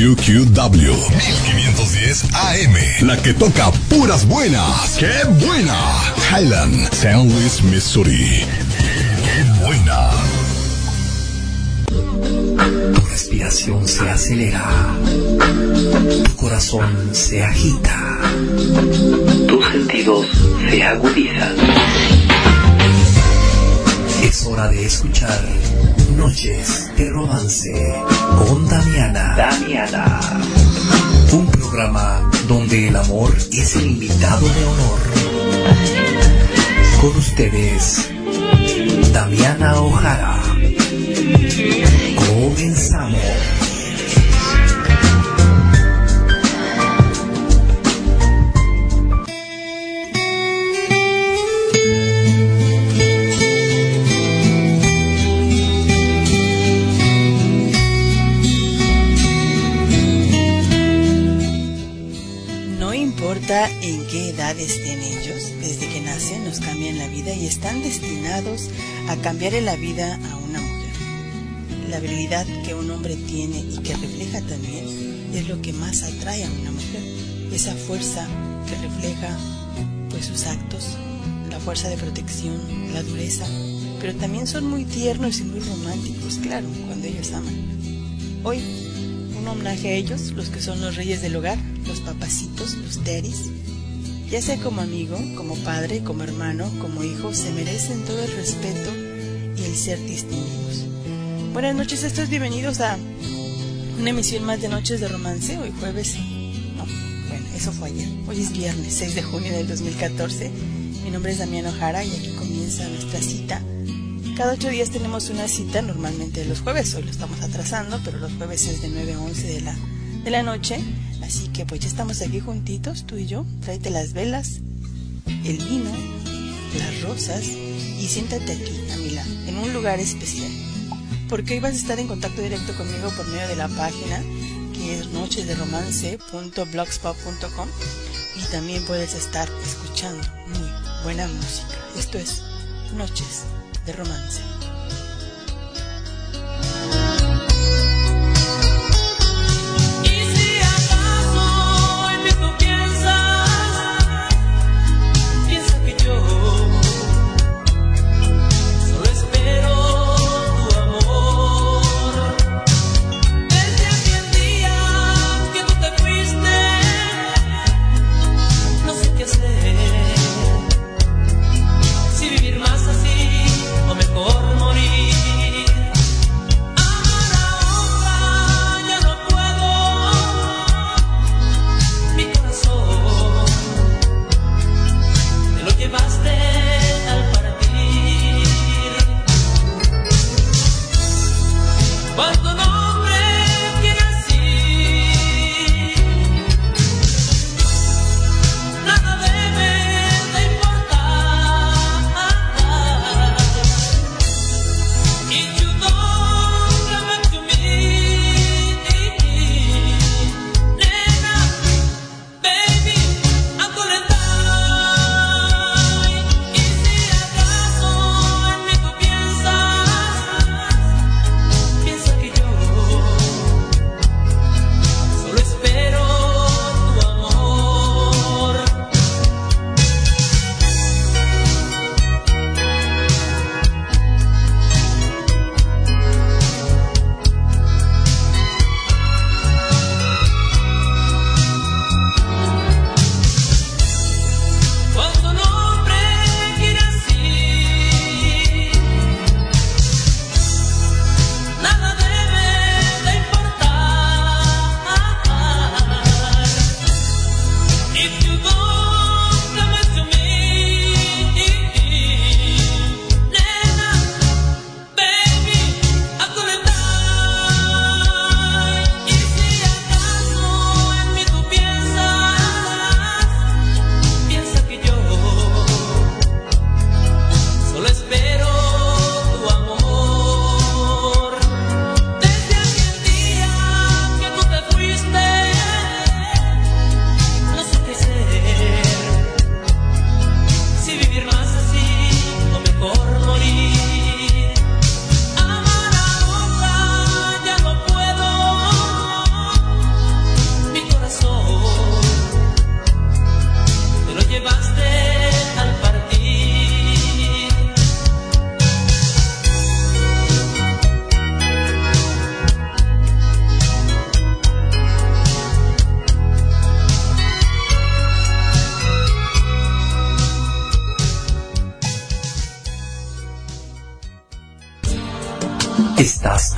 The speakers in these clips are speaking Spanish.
KQQW 1510 AM. La que toca puras buenas. ¡Qué buena! Highland, San Luis, Missouri. ¡Qué buena! Tu respiración se acelera. Tu corazón se agita. Tus sentidos se agudizan. Es hora de escuchar Noches de Romance con Damiana. Damiana. Un programa donde el amor es el invitado de honor. Con ustedes, Damiana Ojara. Comenzamos. En ellos, desde que nacen nos cambian la vida y están destinados a cambiarle la vida a una mujer. La habilidad que un hombre tiene y que refleja también es lo que más atrae a una mujer. Esa fuerza que refleja pues sus actos, la fuerza de protección, la dureza, pero también son muy tiernos y muy románticos, claro, cuando ellos aman. Hoy un homenaje a ellos, los que son los reyes del hogar, los papacitos, los teris. Ya sea como amigo, como padre, como hermano, como hijo, se merecen todo el respeto y el ser distinguidos. Buenas noches, estos bienvenidos a una emisión más de Noches de Romance, hoy jueves. No, bueno, eso fue ayer. Hoy es viernes 6 de junio del 2014. Mi nombre es Damián Ojara y aquí comienza nuestra cita cada ocho días tenemos una cita, normalmente los jueves, hoy lo estamos atrasando, pero los jueves es de 9 a 11 de la, de la noche. Así que pues ya estamos aquí juntitos, tú y yo. Tráete las velas, el vino, las rosas y siéntate aquí, a mi lado, en un lugar especial. Porque hoy vas a estar en contacto directo conmigo por medio de la página que es nochesderomance.blogspot.com y también puedes estar escuchando muy buena música. Esto es Noches de romance.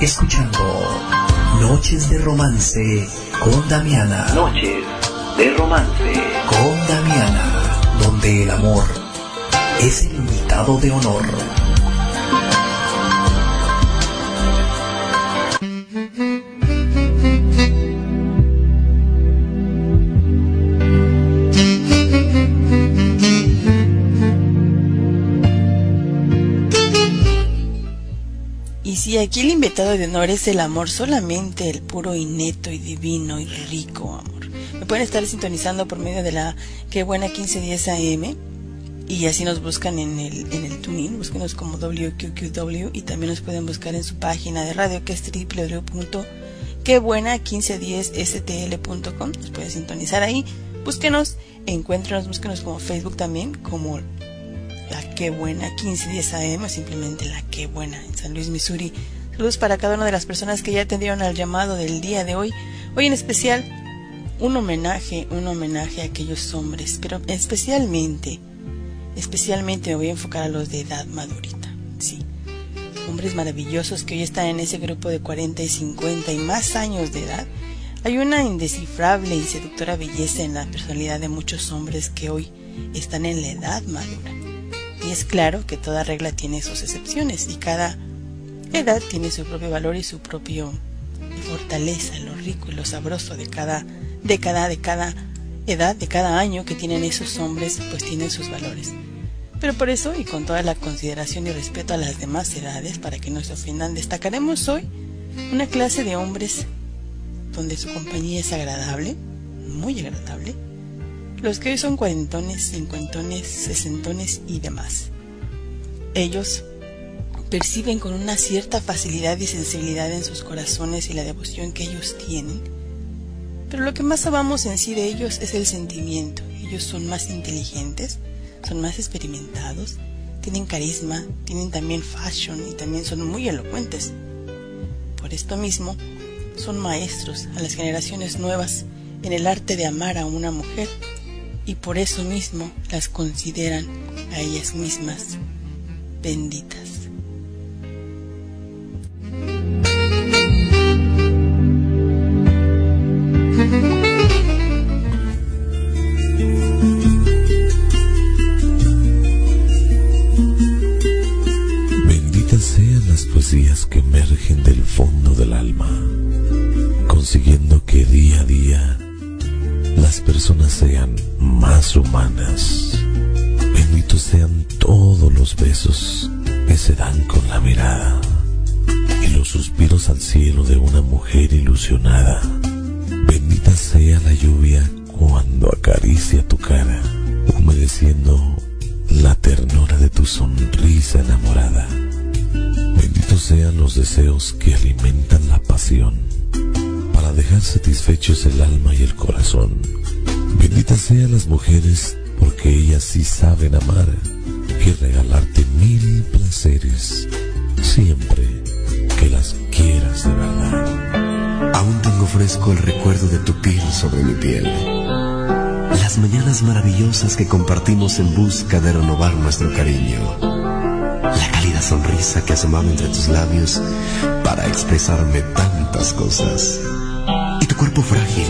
Escuchando Noches de Romance con Damiana. Noches de Romance con Damiana, donde el amor es el invitado de honor. Aquí el invitado de honor es el amor, solamente el puro y neto y divino y rico amor. Me pueden estar sintonizando por medio de la que buena 1510 AM y así nos buscan en el, en el tuning, búsquenos como WQQW y también nos pueden buscar en su página de radio que es www.quebuena1510stl.com. Nos pueden sintonizar ahí, búsquenos, encuéntrenos, búsquenos como Facebook también, como la que buena 1510 AM o simplemente la que buena en San Luis, Missouri. Saludos para cada una de las personas que ya atendieron al llamado del día de hoy. Hoy en especial un homenaje, un homenaje a aquellos hombres, pero especialmente, especialmente me voy a enfocar a los de edad madurita. Sí, hombres maravillosos que hoy están en ese grupo de 40 y 50 y más años de edad. Hay una indescifrable y seductora belleza en la personalidad de muchos hombres que hoy están en la edad madura. Y es claro que toda regla tiene sus excepciones y cada edad tiene su propio valor y su propio fortaleza, lo rico y lo sabroso de cada década, de cada edad, de cada año que tienen esos hombres, pues tienen sus valores. Pero por eso, y con toda la consideración y respeto a las demás edades, para que no se ofendan, destacaremos hoy una clase de hombres donde su compañía es agradable, muy agradable, los que hoy son cuarentones, cincuentones, sesentones y demás. Ellos perciben con una cierta facilidad y sensibilidad en sus corazones y la devoción que ellos tienen. Pero lo que más amamos en sí de ellos es el sentimiento. Ellos son más inteligentes, son más experimentados, tienen carisma, tienen también fashion y también son muy elocuentes. Por esto mismo, son maestros a las generaciones nuevas en el arte de amar a una mujer y por eso mismo las consideran a ellas mismas benditas. Benditas humanas. Benditos sean todos los besos que se dan con la mirada y los suspiros al cielo de una mujer ilusionada. Bendita sea la lluvia cuando acaricia tu cara, humedeciendo la ternura de tu sonrisa enamorada. Benditos sean los deseos que alimentan la pasión para dejar satisfechos el alma y el corazón. Benditas sean las mujeres porque ellas sí saben amar y regalarte mil placeres siempre que las quieras de verdad. Aún tengo fresco el recuerdo de tu piel sobre mi piel. Las mañanas maravillosas que compartimos en busca de renovar nuestro cariño. La cálida sonrisa que asomaba entre tus labios para expresarme tantas cosas. Y tu cuerpo frágil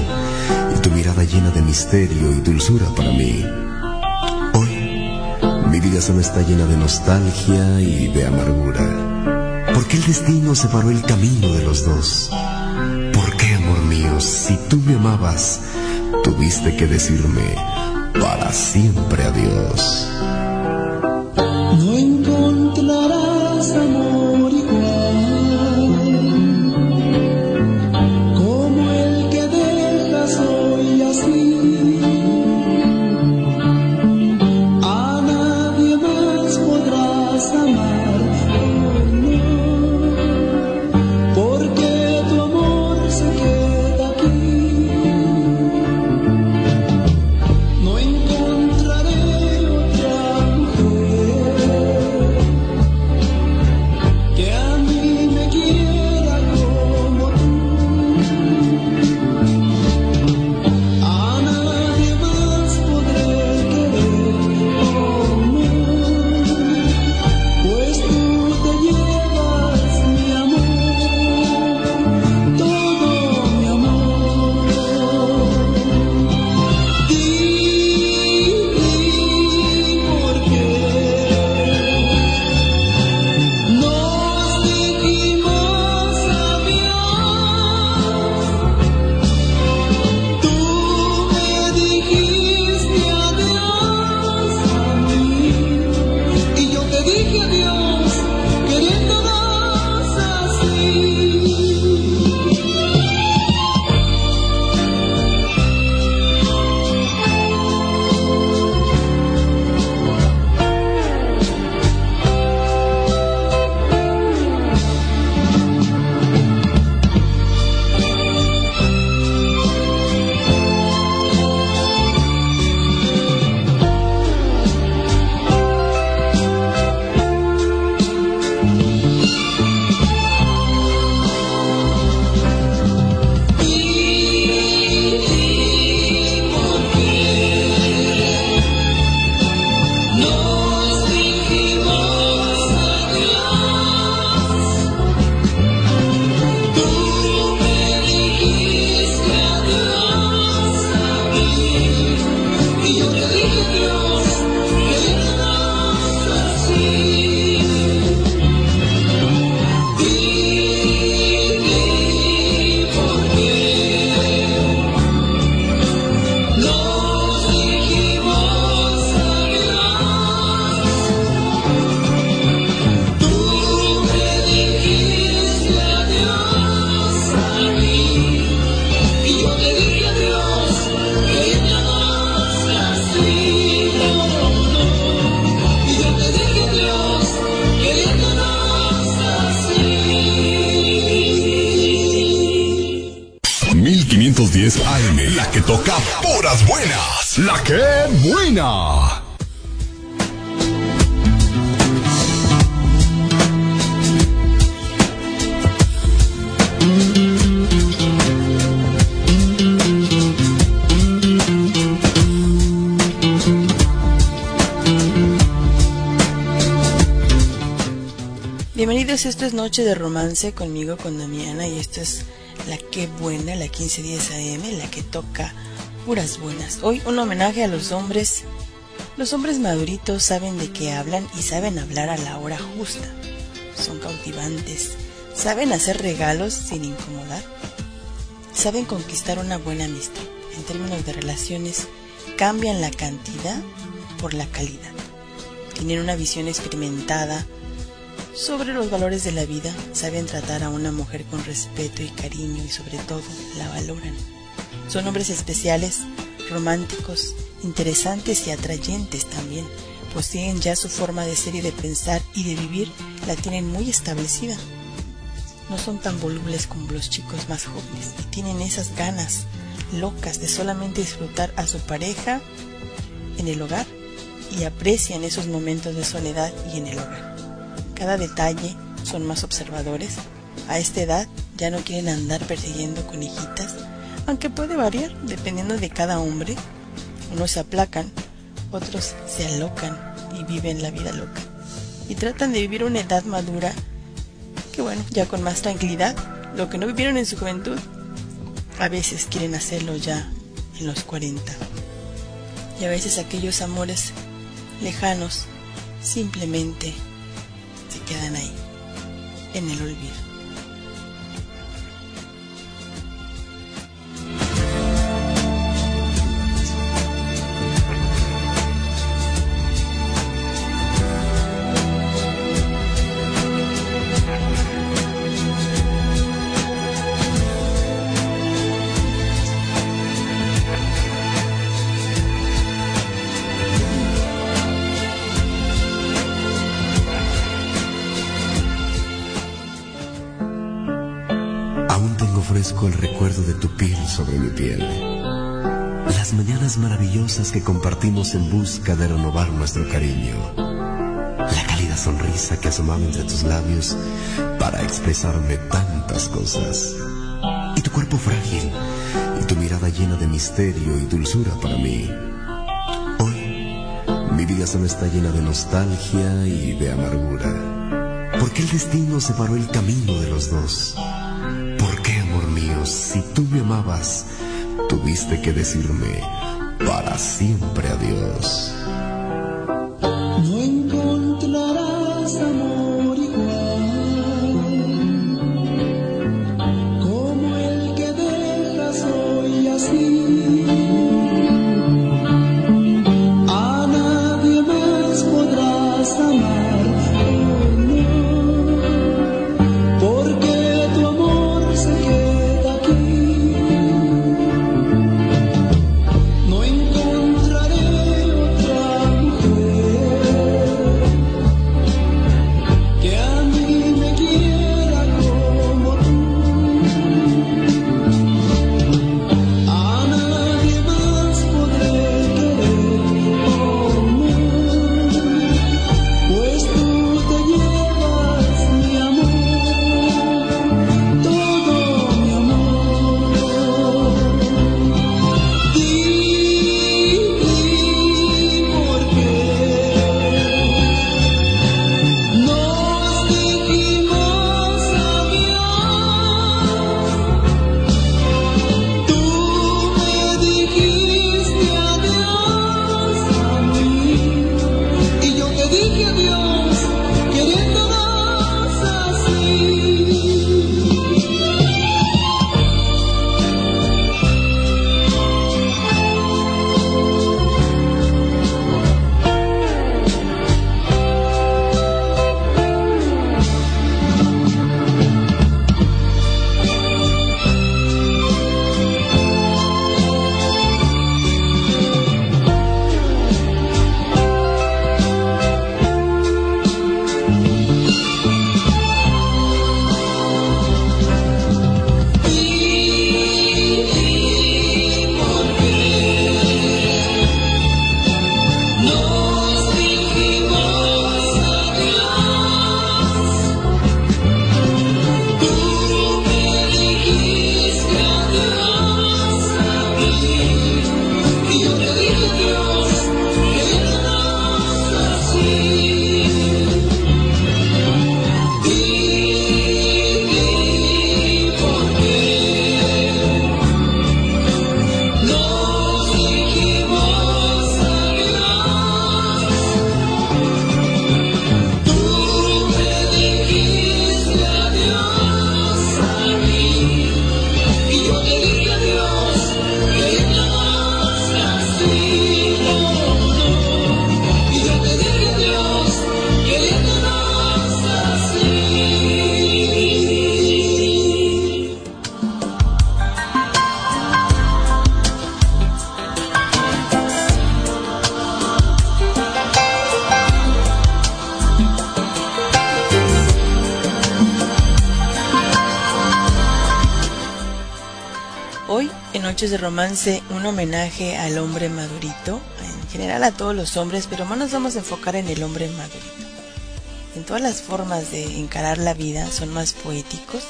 tu mirada llena de misterio y dulzura para mí. Hoy mi vida solo está llena de nostalgia y de amargura. ¿Por qué el destino separó el camino de los dos? ¿Por qué, amor mío, si tú me amabas, tuviste que decirme para siempre adiós? Bienvenidos, esto es Noche de Romance conmigo, con Damiana, y esto es la que buena, la 1510 AM, la que toca puras buenas. Hoy un homenaje a los hombres. Los hombres maduritos saben de qué hablan y saben hablar a la hora justa. Son cautivantes, saben hacer regalos sin incomodar. Saben conquistar una buena amistad. En términos de relaciones, cambian la cantidad por la calidad. Tienen una visión experimentada, sobre los valores de la vida, saben tratar a una mujer con respeto y cariño y sobre todo la valoran. Son hombres especiales, románticos, interesantes y atrayentes también. Poseen ya su forma de ser y de pensar y de vivir, la tienen muy establecida. No son tan volubles como los chicos más jóvenes y tienen esas ganas locas de solamente disfrutar a su pareja en el hogar y aprecian esos momentos de soledad y en el hogar cada detalle, son más observadores. A esta edad ya no quieren andar persiguiendo conejitas, aunque puede variar dependiendo de cada hombre. Unos se aplacan, otros se alocan y viven la vida loca. Y tratan de vivir una edad madura que bueno, ya con más tranquilidad, lo que no vivieron en su juventud, a veces quieren hacerlo ya en los 40. Y a veces aquellos amores lejanos simplemente quedan ahí, en el olvido. Maravillosas que compartimos en busca de renovar nuestro cariño. La cálida sonrisa que asomaba entre tus labios para expresarme tantas cosas. Y tu cuerpo frágil y tu mirada llena de misterio y dulzura para mí. Hoy mi vida solo está llena de nostalgia y de amargura. Porque el destino separó el camino de los dos. ¿Por qué, amor mío, si tú me amabas, tuviste que decirme para siempre adiós? De Romance, un homenaje al hombre madurito, en general a todos los hombres, pero más nos vamos a enfocar en el hombre madurito. En todas las formas de encarar la vida son más poéticos,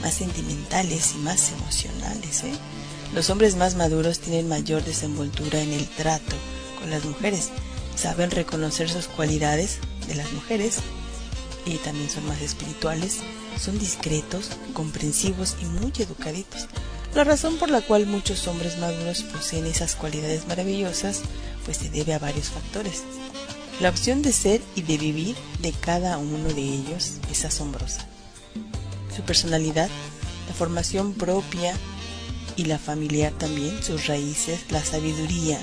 más sentimentales y más emocionales. ¿eh? Los hombres más maduros tienen mayor desenvoltura en el trato con las mujeres, saben reconocer sus cualidades de las mujeres y también son más espirituales, son discretos, comprensivos y muy educaditos. La razón por la cual muchos hombres maduros poseen esas cualidades maravillosas pues se debe a varios factores. La opción de ser y de vivir de cada uno de ellos es asombrosa. Su personalidad, la formación propia y la familiar también, sus raíces, la sabiduría,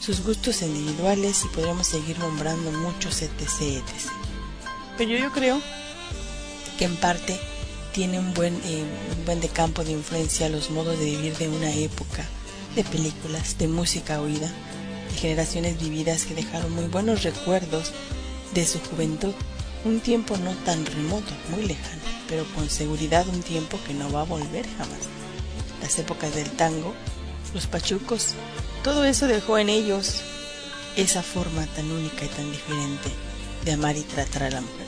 sus gustos individuales y podríamos seguir nombrando muchos etc. etc. Pero yo creo que en parte tiene un buen, eh, un buen de campo de influencia los modos de vivir de una época, de películas, de música oída, de generaciones vividas que dejaron muy buenos recuerdos de su juventud, un tiempo no tan remoto, muy lejano, pero con seguridad un tiempo que no va a volver jamás. Las épocas del tango, los pachucos, todo eso dejó en ellos esa forma tan única y tan diferente de amar y tratar a la mujer.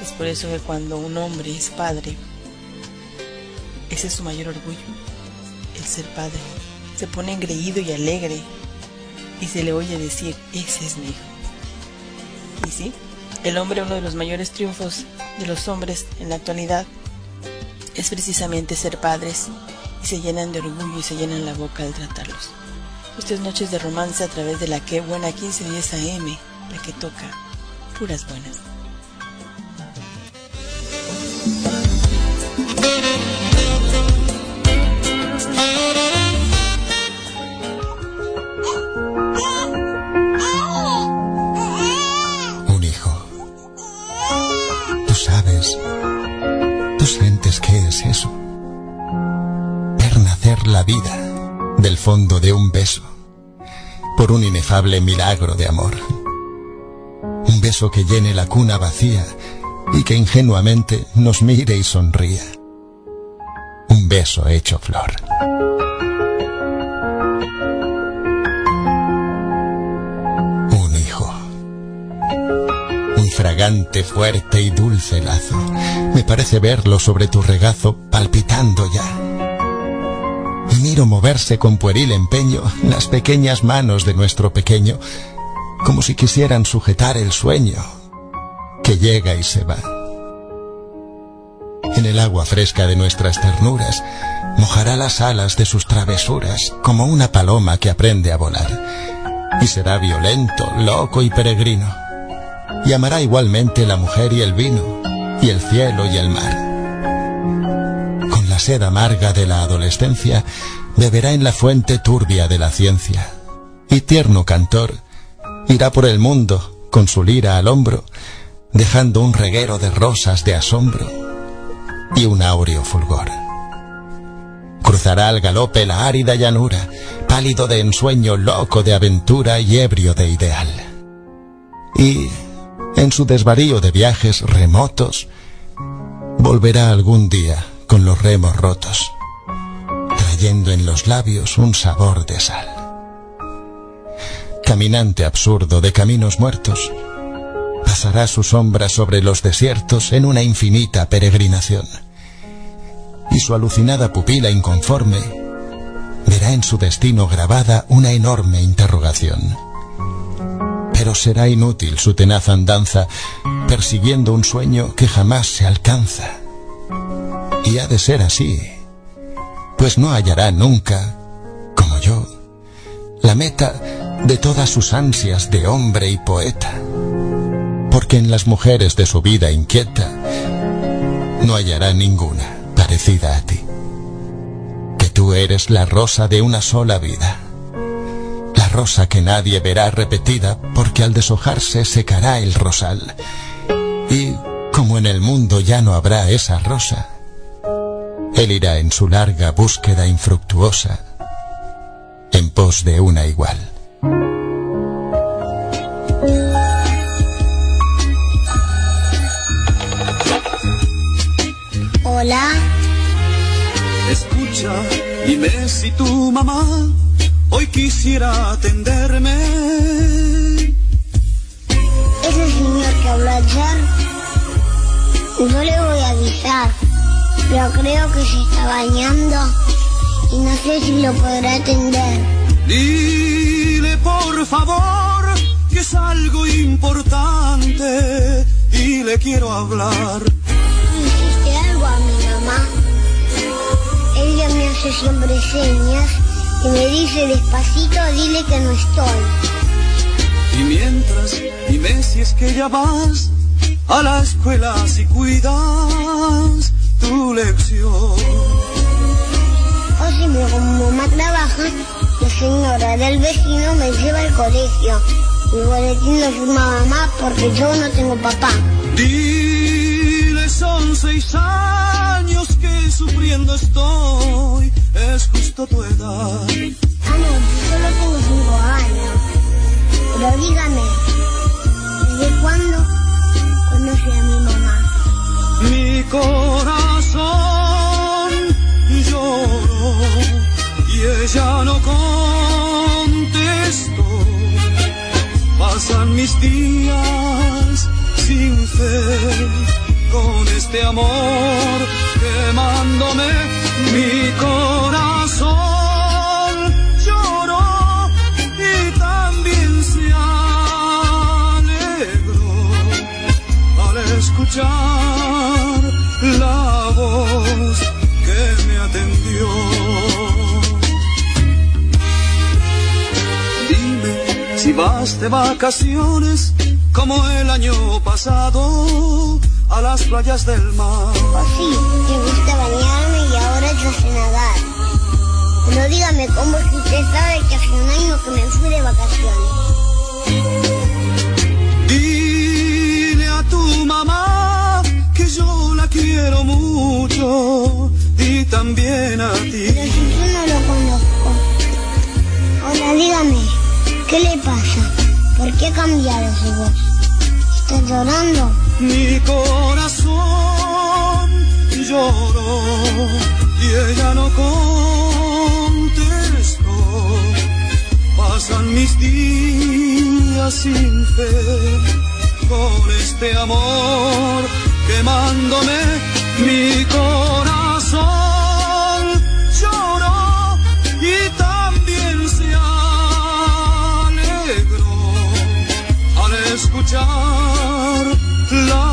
Es por eso que cuando un hombre es padre, ese es su mayor orgullo, el ser padre. Se pone engreído y alegre y se le oye decir, ese es mi hijo. Y sí, el hombre, uno de los mayores triunfos de los hombres en la actualidad, es precisamente ser padres y se llenan de orgullo y se llenan la boca al tratarlos. Estas noches de romance a través de la que buena 1510 AM, la que toca puras buenas. Es eso. Ver nacer la vida del fondo de un beso, por un inefable milagro de amor. Un beso que llene la cuna vacía y que ingenuamente nos mire y sonría. Un beso hecho flor. Fragante, fuerte y dulce lazo. Me parece verlo sobre tu regazo palpitando ya. Miro moverse con pueril empeño las pequeñas manos de nuestro pequeño, como si quisieran sujetar el sueño que llega y se va. En el agua fresca de nuestras ternuras, mojará las alas de sus travesuras como una paloma que aprende a volar. Y será violento, loco y peregrino. Y amará igualmente la mujer y el vino, y el cielo y el mar. Con la sed amarga de la adolescencia, beberá en la fuente turbia de la ciencia. Y tierno cantor, irá por el mundo, con su lira al hombro, dejando un reguero de rosas de asombro y un áureo fulgor. Cruzará al galope la árida llanura, pálido de ensueño, loco de aventura y ebrio de ideal. Y, en su desvarío de viajes remotos, volverá algún día con los remos rotos, trayendo en los labios un sabor de sal. Caminante absurdo de caminos muertos, pasará su sombra sobre los desiertos en una infinita peregrinación. Y su alucinada pupila inconforme verá en su destino grabada una enorme interrogación. Será inútil su tenaz andanza persiguiendo un sueño que jamás se alcanza. Y ha de ser así, pues no hallará nunca, como yo, la meta de todas sus ansias de hombre y poeta porque en las mujeres de su vida inquieta no hallará ninguna parecida a ti. Que tú eres la rosa de una sola vida, la rosa que nadie verá repetida porque al deshojarse secará el rosal. Y como en el mundo ya no habrá esa rosa, él irá en su larga búsqueda infructuosa en pos de una igual. Hola, Escucha Dime si tu mamá hoy quisiera atenderme. Ese señor que habló ayer, no le voy a avisar, pero creo que se está bañando y no sé si lo podrá atender. Dile por favor que es algo importante y le quiero hablar. ¿Hiciste algo a mi mamá? Ella me hace siempre señas y me dice despacito, dile que no estoy. Y mientras, dime si es que ya vas a la escuela si cuidas tu lección. O si como mamá trabaja, la señora del vecino me lleva al colegio. Mi boletín lo firma mamá porque yo no tengo papá. Dile son seis años sufriendo estoy, es justo tu edad. Yo solo tengo cinco años. Pero dígame, ¿desde cuándo conoce a mi mamá? Mi corazón lloró y ella no contestó. Pasan mis días sin fe con este amor quemándome. Mi corazón lloró y también se alegró al escuchar la voz que me atendió. Dime si vas de vacaciones como el año pasado a las playas del mar. Oh sí, me gusta bañarme y ahora yo sé nadar. Pero dígame, ¿cómo es que usted sabe que hace un año que me fui de vacaciones? Dile a tu mamá que yo la quiero mucho y también a Pero ti. si yo no lo conozco. Ahora dígame, ¿qué le pasa? ¿Por qué ha cambiado su voz? ¿Está llorando? Mi corazón lloró y ella no contestó. Pasan mis días sin fe con este amor quemándome. Mi corazón lloró y también se alegró al escuchar la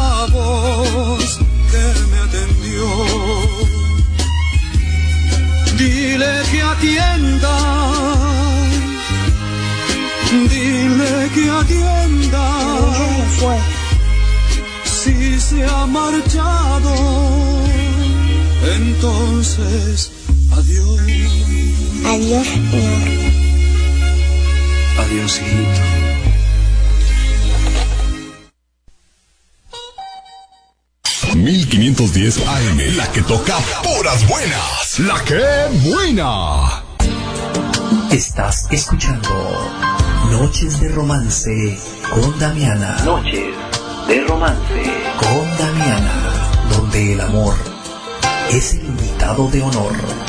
ha marchado, entonces adiós. Adiós, señor. Adiós, hijito. AM 1510 AM, la que toca puras buenas. La que buena. Estás escuchando Noches de Romance con Damiana. Noches de Romance con Damiana, donde el amor es el invitado de honor.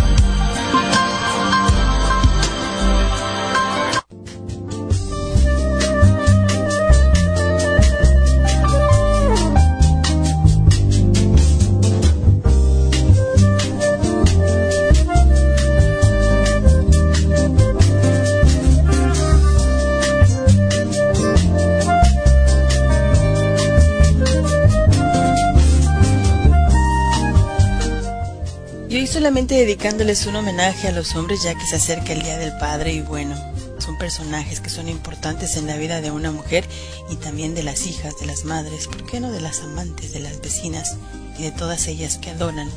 Dedicándoles un homenaje a los hombres ya que se acerca el Día del Padre y bueno, son personajes que son importantes en la vida de una mujer y también de las hijas, de las madres, ¿por qué no de las amantes, de las vecinas y de todas ellas que adoran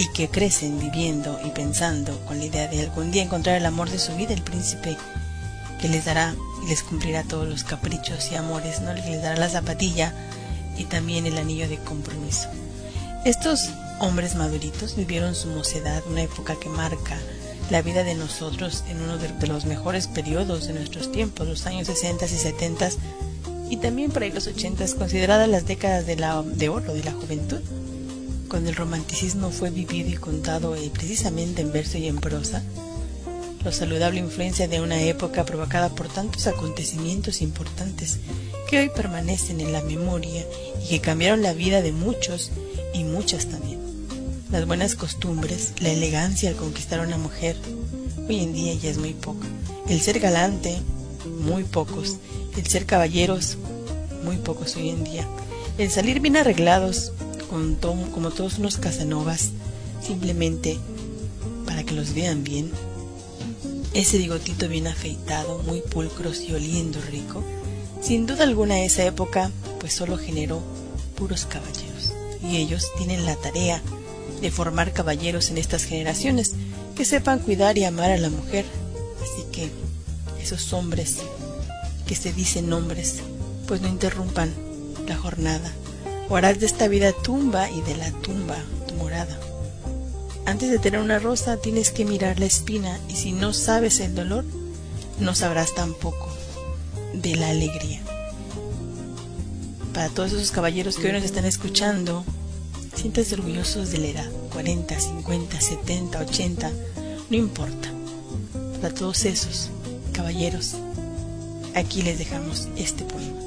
y que crecen viviendo y pensando con la idea de algún día encontrar el amor de su vida, el príncipe que les dará y les cumplirá todos los caprichos y amores, ¿no? Les dará la zapatilla y también el anillo de compromiso. Estos hombres maduritos vivieron su mocedad, una época que marca la vida de nosotros en uno de, los mejores periodos de nuestros tiempos, los años 60 y 70 y también por ahí los 80, consideradas las décadas de, la, de oro de la juventud. cuando el romanticismo fue vivido y contado eh, precisamente en verso y en prosa, la saludable influencia de una época provocada por tantos acontecimientos importantes que hoy permanecen en la memoria y que cambiaron la vida de muchos y muchas también. Las buenas costumbres, la elegancia al conquistar a una mujer, hoy en día ya es muy poco. El ser galante, muy pocos. El ser caballeros, muy pocos hoy en día. El salir bien arreglados, como todos unos casanovas, simplemente para que los vean bien. Ese bigotito bien afeitado, muy pulcros y oliendo rico. Sin duda alguna esa época pues solo generó puros caballeros. Y ellos tienen la tarea de formar caballeros en estas generaciones que sepan cuidar y amar a la mujer. Así que esos hombres que se dicen hombres, pues no interrumpan la jornada. O harás de esta vida tumba y de la tumba tu morada. Antes de tener una rosa tienes que mirar la espina y si no sabes el dolor, no sabrás tampoco de la alegría. Para todos esos caballeros que hoy nos están escuchando, siéntanse orgullosos de la edad, 40, 50, 70, 80, no importa. Para todos esos caballeros, aquí les dejamos este poema.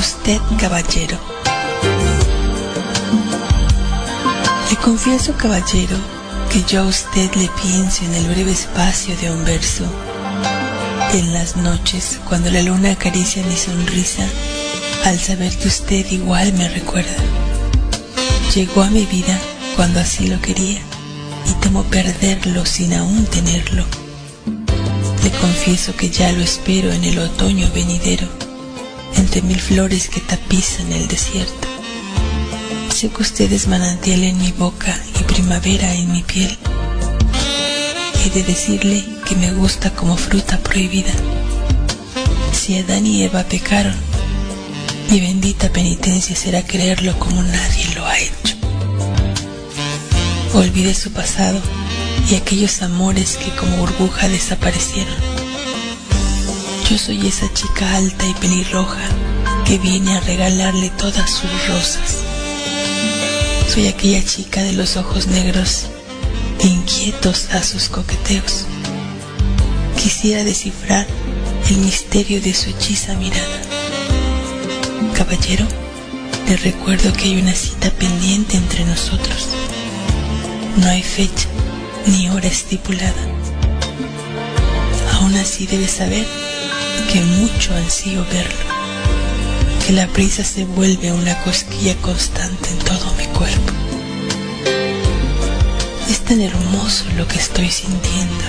Usted, caballero. Confieso, caballero, que yo a usted le pienso en el breve espacio de un verso. En las noches, cuando la luna acaricia mi sonrisa, al saber que usted igual me recuerda. Llegó a mi vida cuando así lo quería y temo perderlo sin aún tenerlo. Le confieso que ya lo espero en el otoño venidero, entre mil flores que tapizan el desierto. Que usted es manantial en mi boca y primavera en mi piel. He de decirle que me gusta como fruta prohibida. Si Adán y Eva pecaron, mi bendita penitencia será creerlo como nadie lo ha hecho. Olvide su pasado y aquellos amores que como burbuja desaparecieron. Yo soy esa chica alta y pelirroja que viene a regalarle todas sus rosas. Soy aquella chica de los ojos negros, inquietos a sus coqueteos. Quisiera descifrar el misterio de su hechiza mirada. Caballero, le recuerdo que hay una cita pendiente entre nosotros. No hay fecha ni hora estipulada. Aún así debe saber que mucho ansío verlo, que la prisa se vuelve una cosquilla constante en todo cuerpo. Es tan hermoso lo que estoy sintiendo,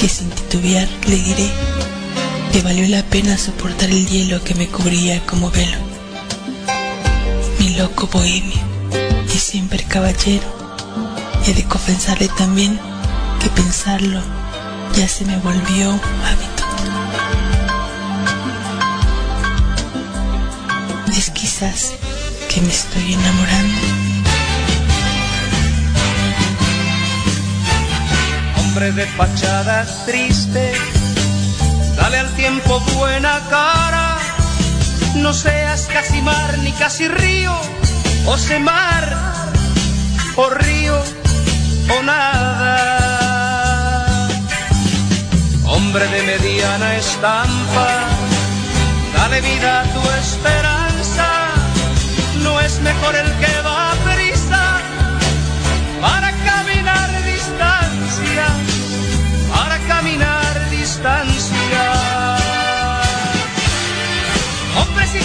que sin titubear le diré que valió la pena soportar el hielo que me cubría como velo. Mi loco bohemio y siempre caballero, he de confesarle también que pensarlo ya se me volvió hábito. Es quizás que me estoy enamorando. Hombre de fachada triste, dale al tiempo buena cara. No seas casi mar ni casi río, o se mar, o río, o nada. Hombre de mediana estampa, dale vida a tu esperanza. No es mejor el que va a prisa para caminar distancia, para caminar distancia. Hombre, si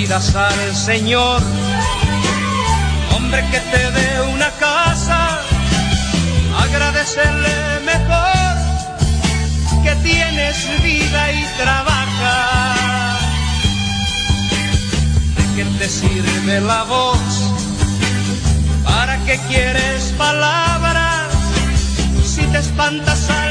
pidas al Señor, hombre que te dé una casa, agradecerle mejor que tienes vida y trabaja. ¿De qué te sirve la voz? ¿Para qué quieres palabras? Si te espantas al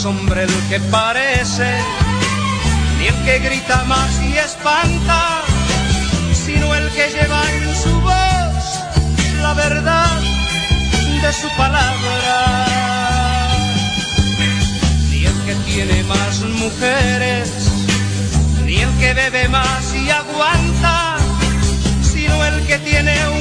es hombre el que parece ni el que grita más y espanta sino el que lleva en su voz la verdad de su palabra. Ni el que tiene más mujeres, ni el que bebe más y aguanta, sino el que tiene una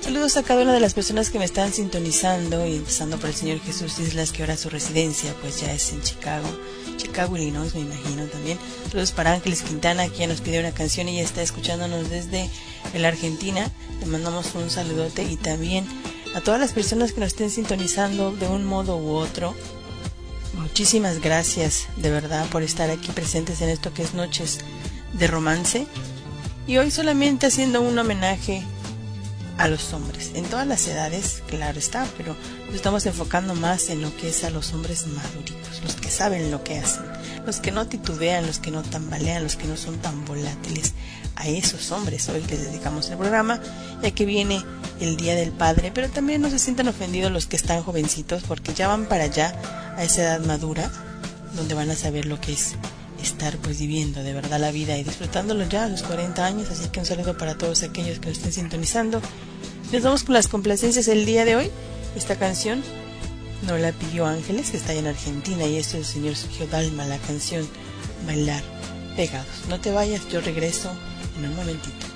Saludos a cada una de las personas que me están sintonizando y empezando por el Señor Jesús Islas, que ahora su residencia pues ya es en Chicago. Chicago, Illinois, me imagino también. Saludos para Ángeles Quintana, quien nos pidió una canción y ya está escuchándonos desde la Argentina. Le mandamos un saludote y también a todas las personas que nos estén sintonizando de un modo u otro. Muchísimas gracias de verdad por estar aquí presentes en esto que es Noches de Romance. Y hoy solamente haciendo un homenaje a los hombres, en todas las edades, claro está, pero nos estamos enfocando más en lo que es a los hombres maduritos, los que saben lo que hacen, los que no titubean, los que no tambalean, los que no son tan volátiles. A esos hombres hoy les dedicamos el programa, ya que viene el Día del Padre, pero también no se sientan ofendidos los que están jovencitos, porque ya van para allá, a esa edad madura, donde van a saber lo que es estar pues viviendo de verdad la vida y disfrutándolo ya a los 40 años, así que un saludo para todos aquellos que nos estén sintonizando. Nos vamos con las complacencias el día de hoy. Esta canción no la pidió Ángeles, que está en Argentina, y esto es el señor Sergio Dalma, la canción Bailar Pegados. No te vayas, yo regreso en un momentito.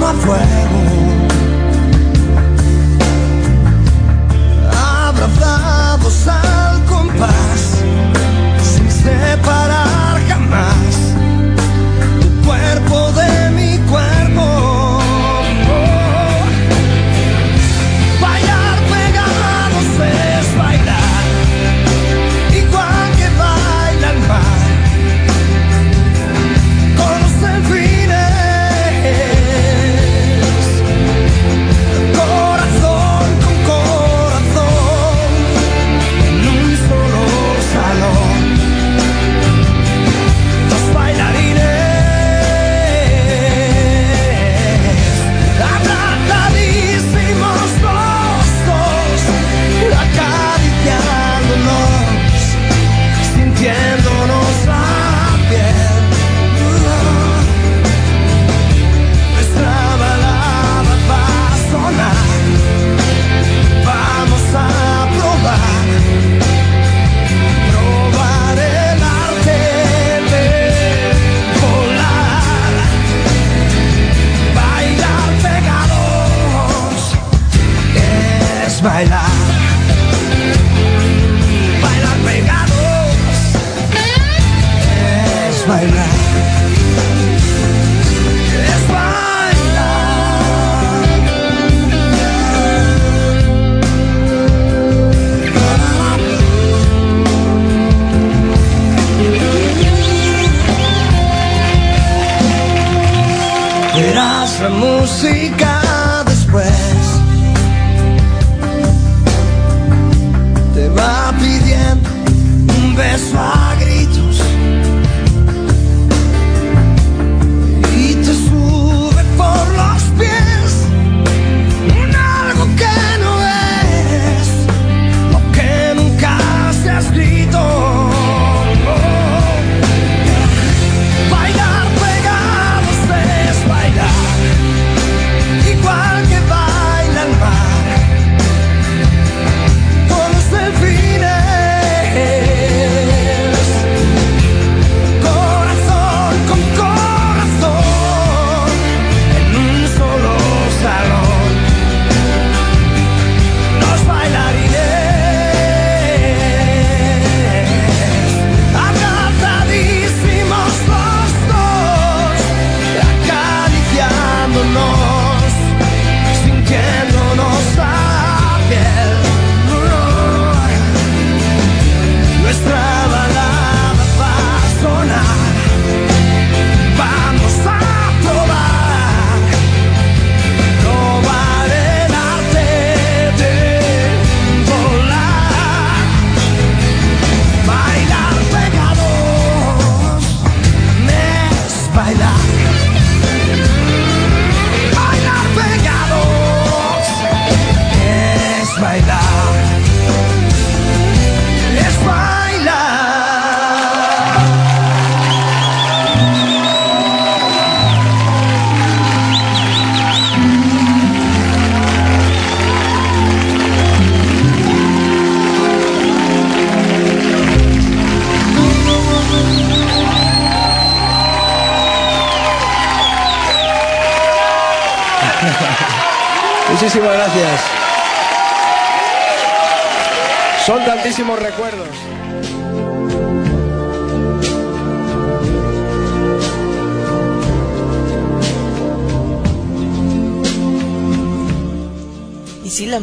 como a fuego. Abrazados al compás, sin separar.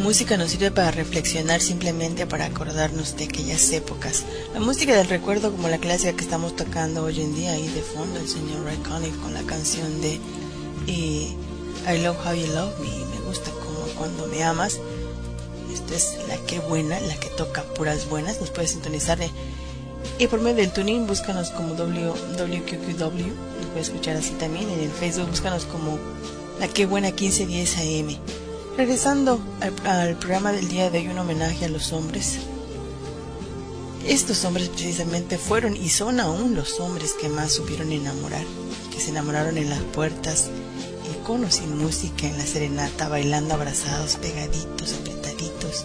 Música nos sirve para reflexionar simplemente para acordarnos de aquellas épocas. La música del recuerdo como la clásica que estamos tocando hoy en día ahí de fondo, el señor Ray Conniff con la canción de I Love How You Love Me, me gusta como cuando me amas. Esta es la que buena, la que toca puras buenas, nos puedes sintonizar eh, y por medio del tuning búscanos como WQQW, nos puedes escuchar así también, en el Facebook búscanos como la que buena 1510 AM. Regresando al, programa del día de hoy, un homenaje a los hombres. Estos hombres precisamente fueron y son aún los hombres que más supieron enamorar, que se enamoraron en las puertas, y con o sin música, en la serenata, bailando abrazados, pegaditos, apretaditos,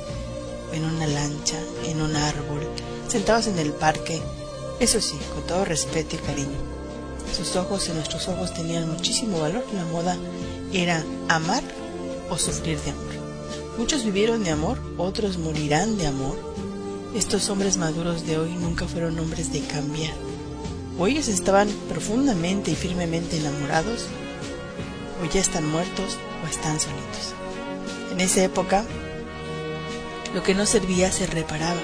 en una lancha, en un árbol, sentados en el parque, eso sí, con todo respeto y cariño. Sus ojos en nuestros ojos tenían muchísimo valor, la moda era amar o sufrir de amor. Muchos vivieron de amor, otros morirán de amor. Estos hombres maduros de hoy nunca fueron hombres de cambiar. O ellos estaban profundamente y firmemente enamorados, o ya están muertos o están solitos. En esa época, lo que no servía se reparaba.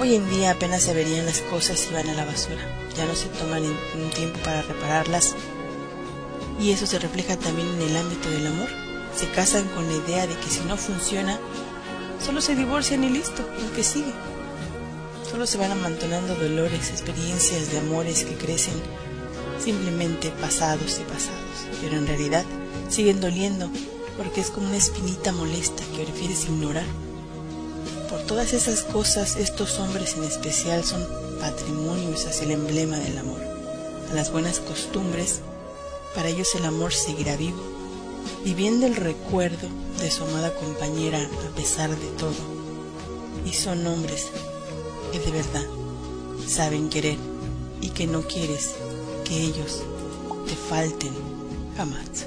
Hoy en día apenas se verían las cosas y van a la basura. Ya no se toman un tiempo para repararlas. Y eso se refleja también en el ámbito del amor se casan con la idea de que si no funciona, solo se divorcian y listo, lo que sigue. Solo se van amontonando dolores, experiencias de amores que crecen simplemente pasados y pasados, pero en realidad siguen doliendo porque es como una espinita molesta que prefieres ignorar. Por todas esas cosas, estos hombres en especial son patrimonios hacia el emblema del amor. A las buenas costumbres, para ellos el amor seguirá vivo viviendo el recuerdo de su amada compañera a pesar de todo. Y son hombres que de verdad saben querer y que no quieres que ellos te falten jamás.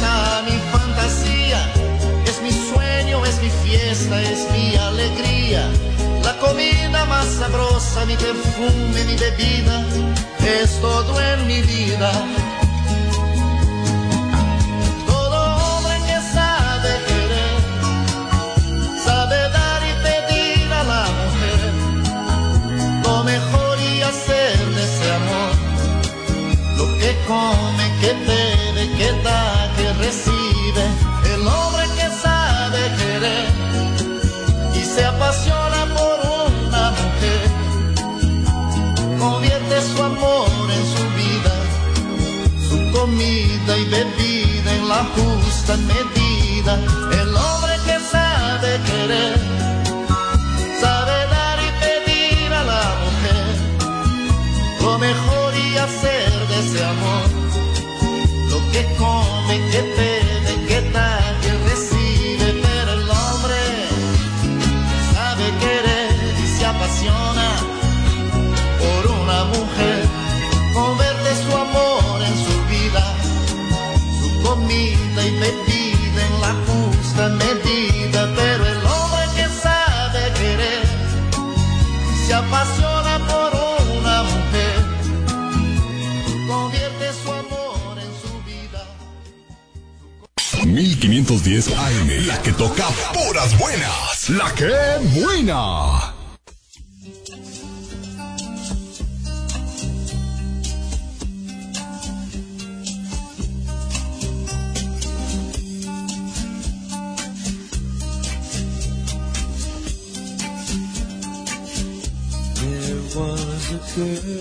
mi fantasía es mi sueño, es mi fiesta, es mi alegría. La comida más sabrosa, mi perfume, mi bebida, es todo en mi vida. Todo hombre que sabe querer, sabe dar y pedir a la mujer lo mejor y hacer de ese amor lo que come, que bebe, que da, recibe. El hombre que sabe querer y se apasiona por una mujer, convierte su amor en su vida, su comida y bebida en la justa medida. 1510 AM, la que toca puras buenas. La que buena. There was a girl,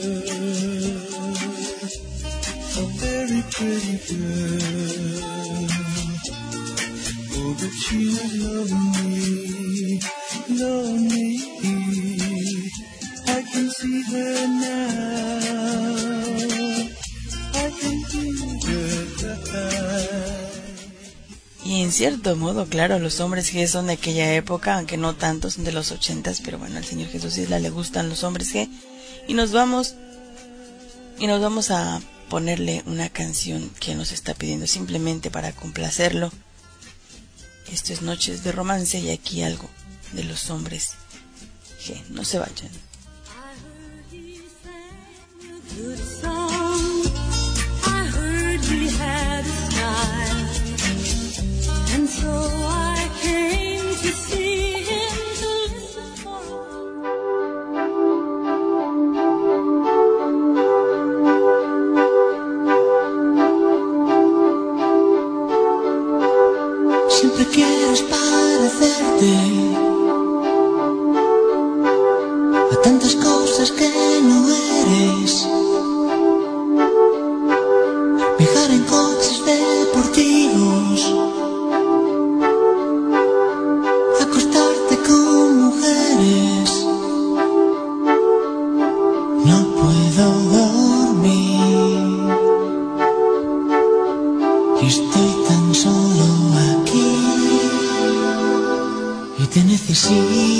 cierto modo, claro, los hombres G son de aquella época, aunque no tantos, son de los ochentas, pero bueno, al Señor Jesús Isla le gustan los hombres G. Y nos vamos, y nos vamos a ponerle una canción que nos está pidiendo simplemente para complacerlo. Esto es Noches de Romance y aquí algo de los hombres G. No se vayan. I heard he had a Siempre quieres parecerte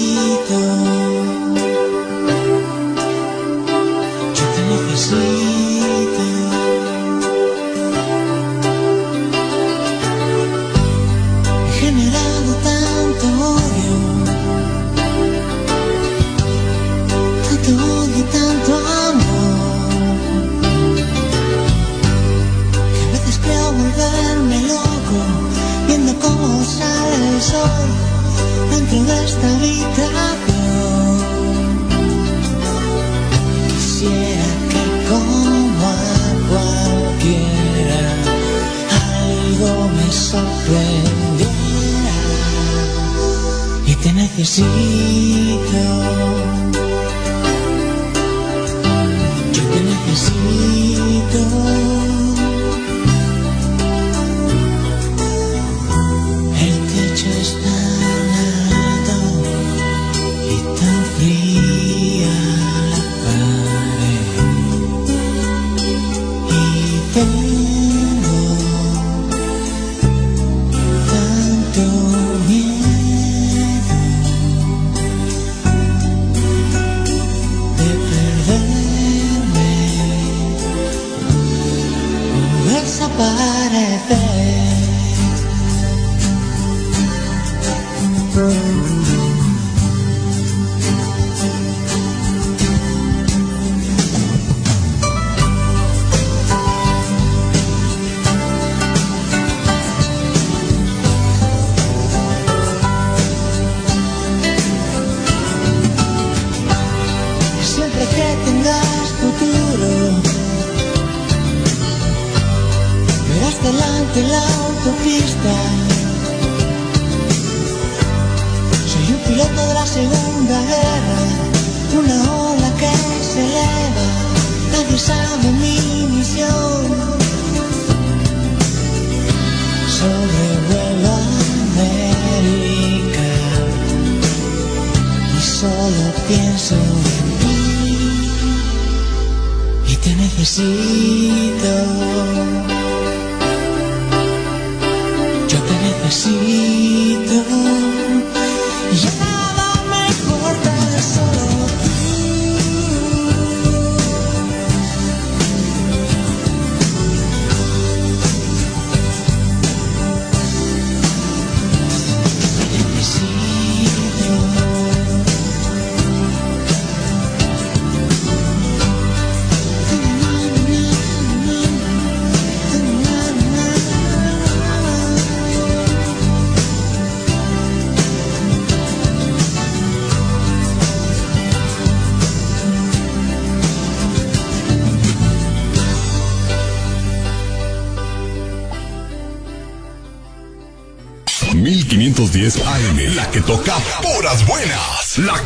despacito. Yo te necesito. Esta habitación. Quisiera que como a cualquiera algo me sorprendiera y te necesito. Yo te necesito.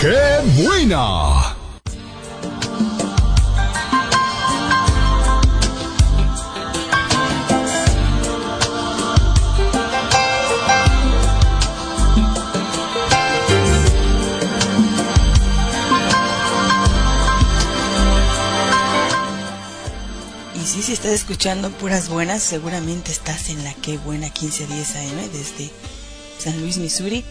Que buena. Sí, si estás escuchando puras buenas, seguramente estás en la que buena 1510 AM desde San Luis, Missouri.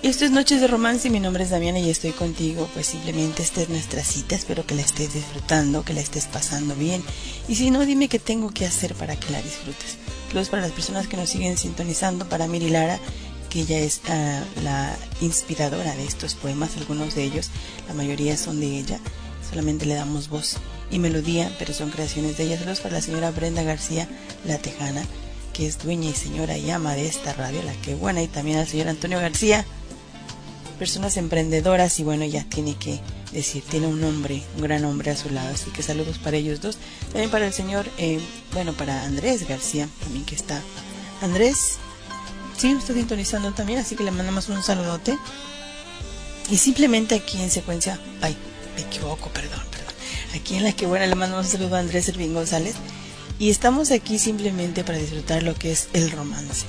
Esto es Noches de Romance mi nombre es Damiana y estoy contigo. Pues simplemente esta es nuestra cita. Espero que la estés disfrutando, que la estés pasando bien. Y si no, dime qué tengo que hacer para que la disfrutes. Saludos para las personas que nos siguen sintonizando. Para Miri Lara, que ella es ah, la inspiradora de estos poemas. Algunos de ellos, la mayoría son de ella. Solamente le damos voz y melodía, pero son creaciones de ella. Saludos para la señora Brenda García, la tejana, que es dueña y señora y ama de esta radio, la que buena, y también al señor Antonio García, personas emprendedoras y bueno, ya tiene que decir, tiene un hombre, un gran hombre a su lado, así que saludos para ellos dos. También para el señor, eh, bueno, para Andrés García, también que está. Andrés, sí, está sintonizando también, así que le mandamos un saludote. Y simplemente aquí en secuencia, ay, me equivoco, perdón, perdón. Aquí en la que buena le mandamos un saludo a Andrés Elvin González. Y estamos aquí simplemente para disfrutar lo que es el romance,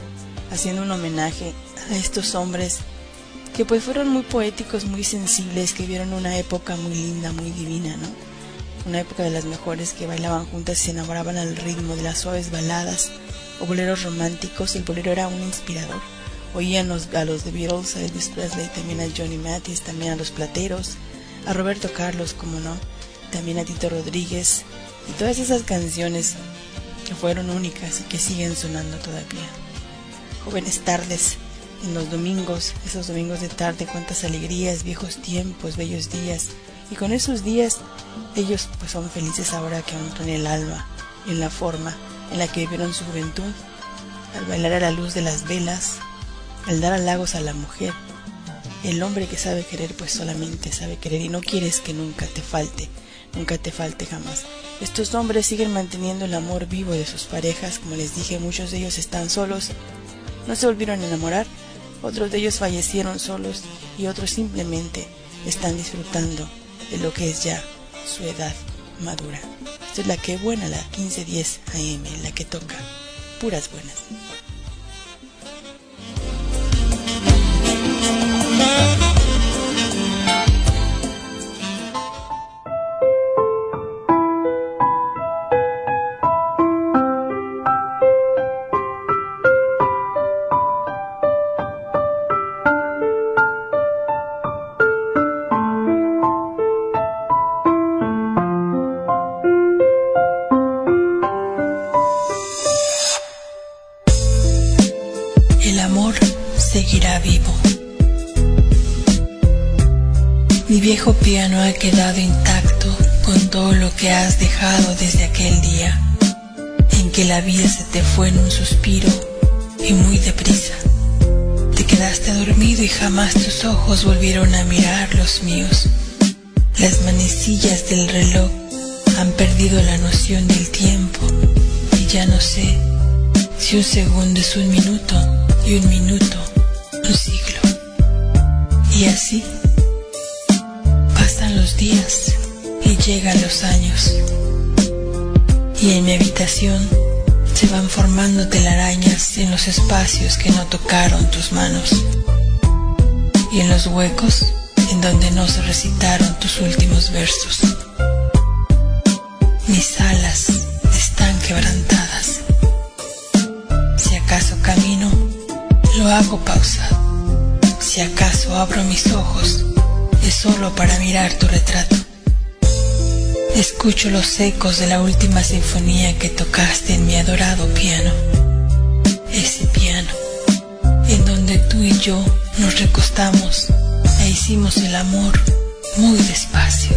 haciendo un homenaje a estos hombres que pues fueron muy poéticos, muy sensibles, que vieron una época muy linda, muy divina, ¿no? Una época de las mejores que bailaban juntas y se enamoraban al ritmo de las suaves baladas o boleros románticos. El bolero era un inspirador. Oían los, a los The Beatles, a Elvis Presley, también a Johnny Mathis, también a los Plateros, a Roberto Carlos, como no, también a Tito Rodríguez, Y todas esas canciones que fueron únicas y que siguen sonando todavía. Jóvenes tardes en los domingos, esos domingos de tarde, cuántas alegrías, viejos tiempos, bellos días. Y con esos días ellos pues son felices ahora que aún en el alma, en la forma en la que vivieron su juventud, al bailar a la luz de las velas, al dar halagos a la mujer. El hombre que sabe querer pues solamente sabe querer y no quieres que nunca te falte, nunca te falte jamás. Estos hombres siguen manteniendo el amor vivo de sus parejas, como les dije, muchos de ellos están solos, no se volvieron a enamorar, otros de ellos fallecieron solos y otros simplemente están disfrutando de lo que es ya su edad madura. Esta es la que buena, la 1510 AM, la que toca puras buenas. Quedado intacto con todo lo que has dejado desde aquel día en que la vida se te fue en un suspiro y muy deprisa. Te quedaste dormido y jamás tus ojos volvieron a mirar los míos. Las manecillas del reloj han perdido la noción del tiempo y ya no sé si un segundo es un minuto y un minuto un siglo. Y así y llegan los años. Y en mi habitación se van formando telarañas en los espacios que no tocaron tus manos. Y en los huecos en donde no se recitaron tus últimos versos. Mis alas están quebrantadas. Si acaso camino, lo hago pausado. Si acaso abro mis ojos, solo para mirar tu retrato. Escucho los ecos de la última sinfonía que tocaste en mi adorado piano. Ese piano, en donde tú y yo nos recostamos e hicimos el amor muy despacio.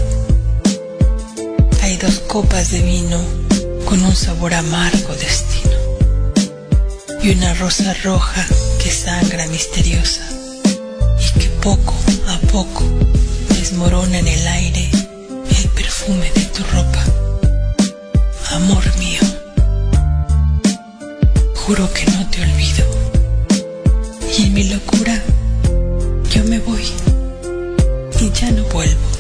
Hay dos copas de vino con un sabor amargo destino y una rosa roja que sangra misteriosa poco a poco desmorona en el aire el perfume de tu ropa. Amor mío, juro que no te olvido y en mi locura yo me voy y ya no vuelvo.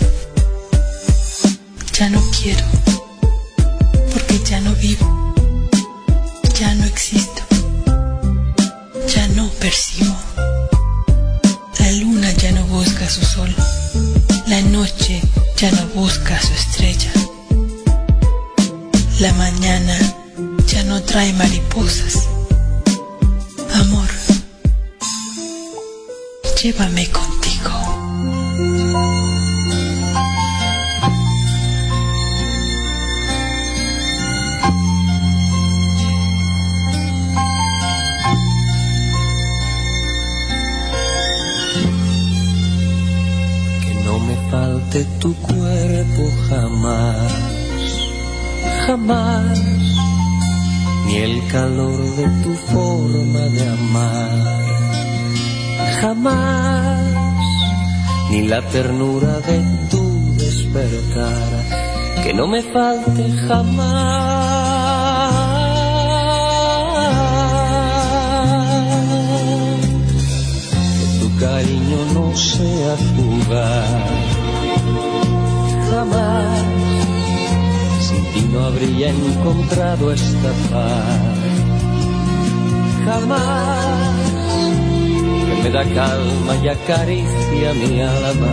Acaricia mi alma.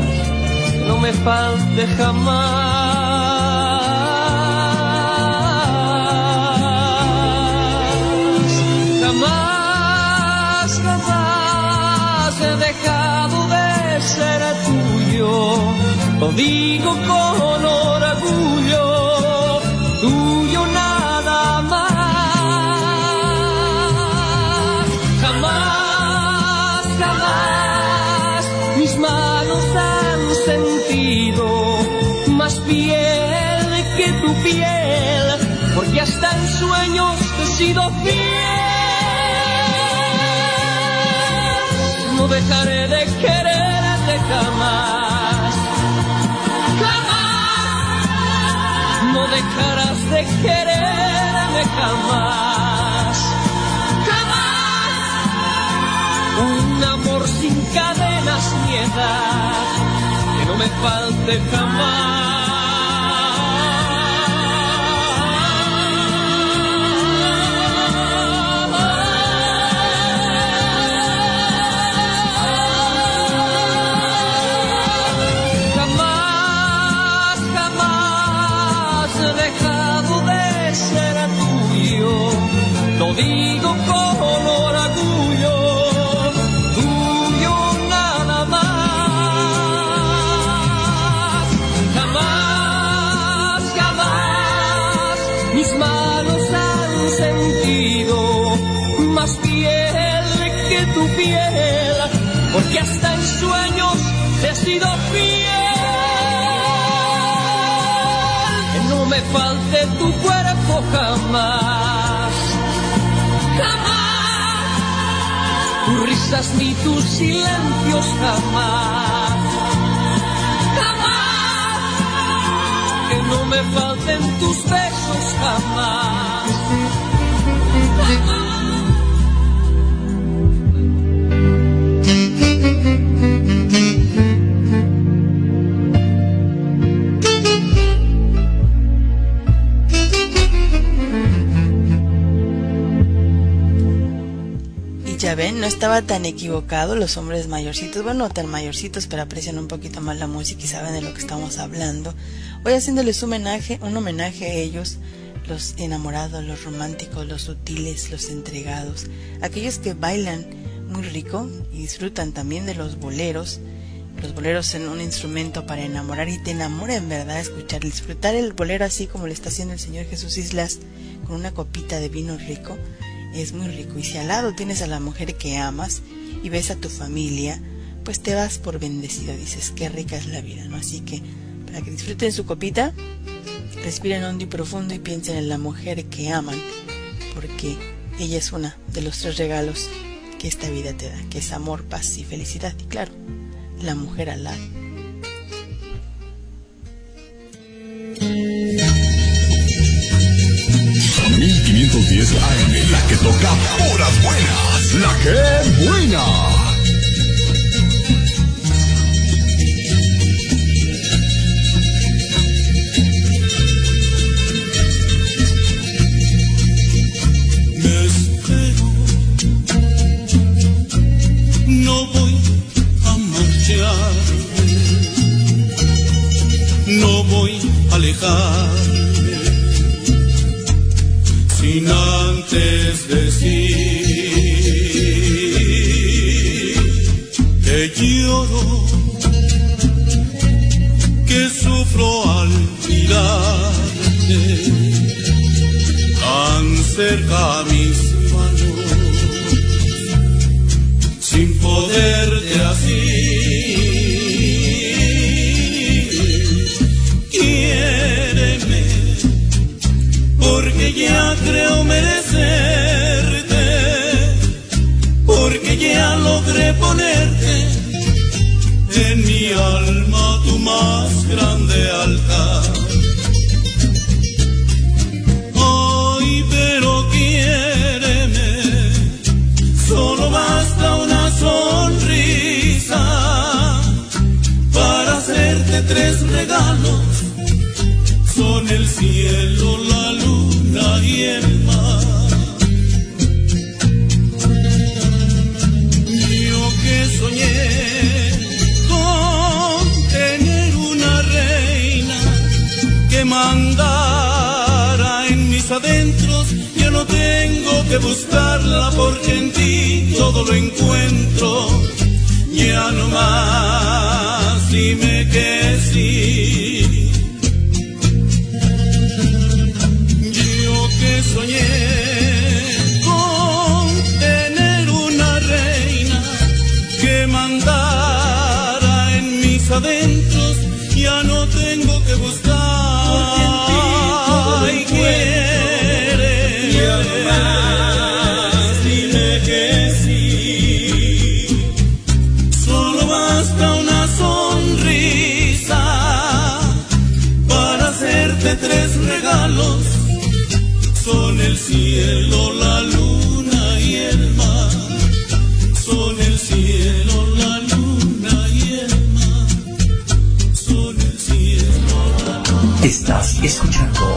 No me falte jamás. Jamás, jamás he dejado de ser tuyo. Lo digo sido fiel. No dejaré de quererte jamás, jamás. No dejarás de quererme jamás, jamás. Un amor sin cadenas ni edad, que no me falte Jamás, tan equivocado los hombres mayorcitos, bueno, no tan mayorcitos, pero aprecian un poquito más la música y saben de lo que estamos hablando. Hoy haciéndoles un homenaje, un homenaje a ellos, los enamorados, los románticos, los sutiles, los entregados, aquellos que bailan muy rico y disfrutan también de los boleros. Los boleros son un instrumento para enamorar y te enamora en verdad escuchar, disfrutar el bolero así como le está haciendo el Señor Jesús Islas con una copita de vino rico es muy rico. Y si al lado tienes a la mujer que amas y ves a tu familia, pues te vas por bendecido. Dices, qué rica es la vida, ¿no? Así que para que disfruten su copita, respiren hondo y profundo y piensen en la mujer que aman, porque ella es una de los tres regalos que esta vida te da, que es amor, paz y felicidad. Y claro, la mujer al lado. 1510 AM, la que toca puras buenas. La que buena. Tan tres regalos. Son el cielo, la luna y el mar. Yo que soñé con tener una reina que mandara en mis adentros, ya no tengo que buscarla porque en ti todo lo encuentro. Ya no más dime que sí. Cielo, la luna y el mar. Son el cielo, la luna y el mar. Son el cielo, la luna. Estás escuchando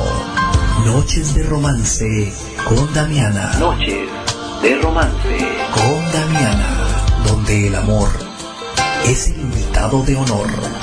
Noches de Romance con Damiana. Noches de Romance con Damiana, donde el amor es el invitado de honor.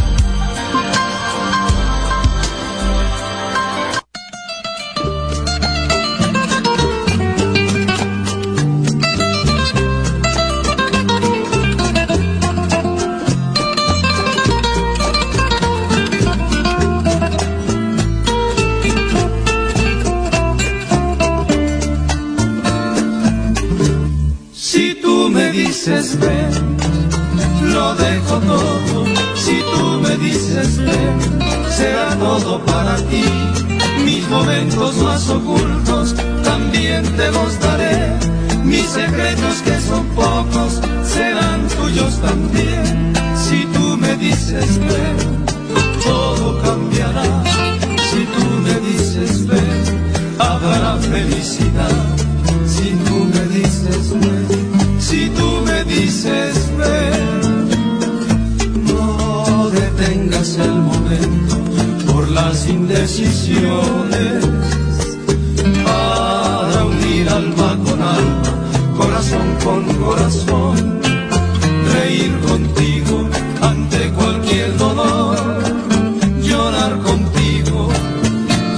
Lo dejo todo. Si tú me dices ven, será todo para ti. Mis momentos más ocultos también te los daré. Mis secretos las indecisiones. Para unir alma con alma, corazón con corazón, reír contigo ante cualquier dolor, llorar contigo,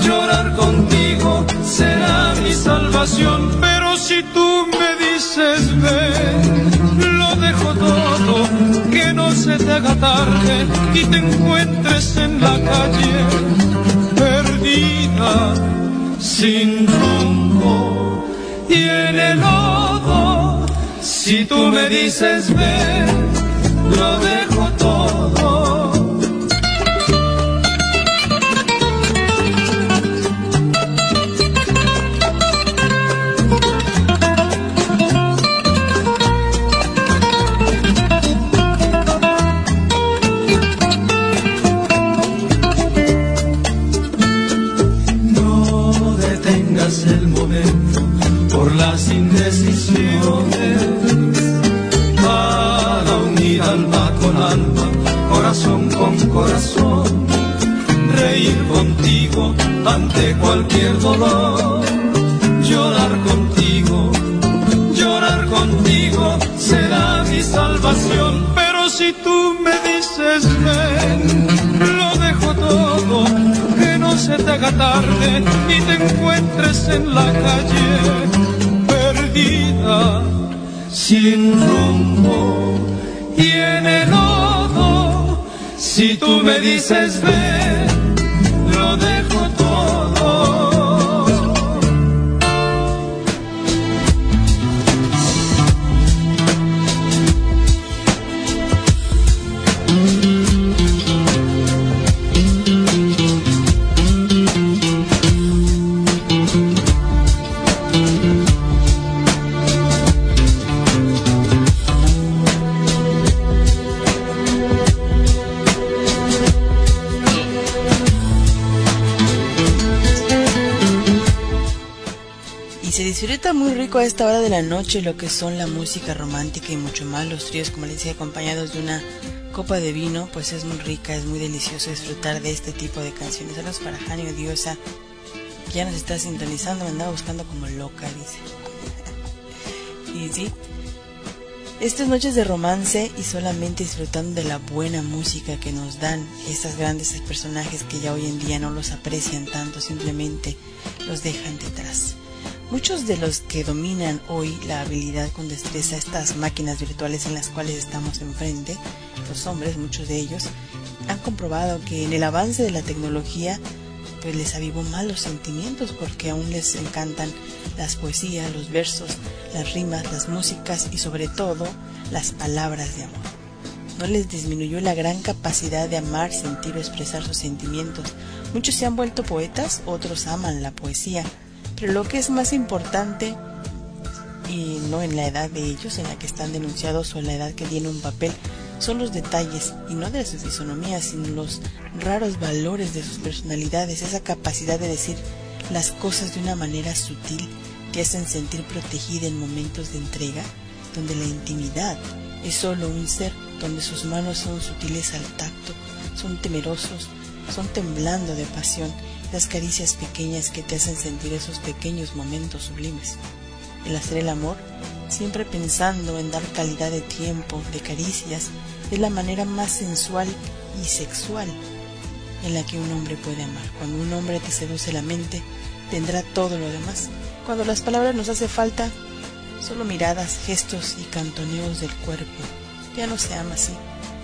llorar contigo será mi salvación. Pero si tú me dices ven, lo dejo todo, que no se te haga tarde y te encuentres tarde y te encuentres en la calle perdida, sin rumbo y en el lodo. Si tú me dices ven, a esta hora de la noche lo que son la música romántica y mucho más los tríos, como les decía, acompañados de una copa de vino, pues es muy rica, es muy delicioso disfrutar de este tipo de canciones. Saludos para Jani Odiosa, que ya nos está sintonizando, me andaba buscando como loca, dice. y sí, estas noches de romance y solamente disfrutando de la buena música que nos dan estos grandes personajes que ya hoy en día no los aprecian tanto, simplemente los dejan detrás. Muchos de los que dominan hoy la habilidad con destreza, estas máquinas virtuales en las cuales estamos enfrente, los hombres, muchos de ellos, han comprobado que en el avance de la tecnología pues les avivó mal los sentimientos porque aún les encantan las poesías, los versos, las rimas, las músicas y sobre todo las palabras de amor. No les disminuyó la gran capacidad de amar, sentir o expresar sus sentimientos. Muchos se han vuelto poetas, otros aman la poesía, lo que es más importante y no en la edad de ellos, en la que están denunciados o en la edad que tiene un papel, son los detalles, y no de su fisonomía, sino los raros valores de sus personalidades, esa capacidad de decir las cosas de una manera sutil te hacen sentir protegida en momentos de entrega, donde la intimidad es solo un ser, donde sus manos son sutiles al tacto, son temerosos, son temblando de pasión, las caricias pequeñas que te hacen sentir esos pequeños momentos sublimes. El hacer el amor, siempre pensando en dar calidad de tiempo, de caricias, es la manera más sensual y sexual en la que un hombre puede amar. Cuando un hombre te seduce la mente, tendrá todo lo demás. Cuando las palabras nos hace falta, solo miradas, gestos y cantoneos del cuerpo. Ya no se ama así,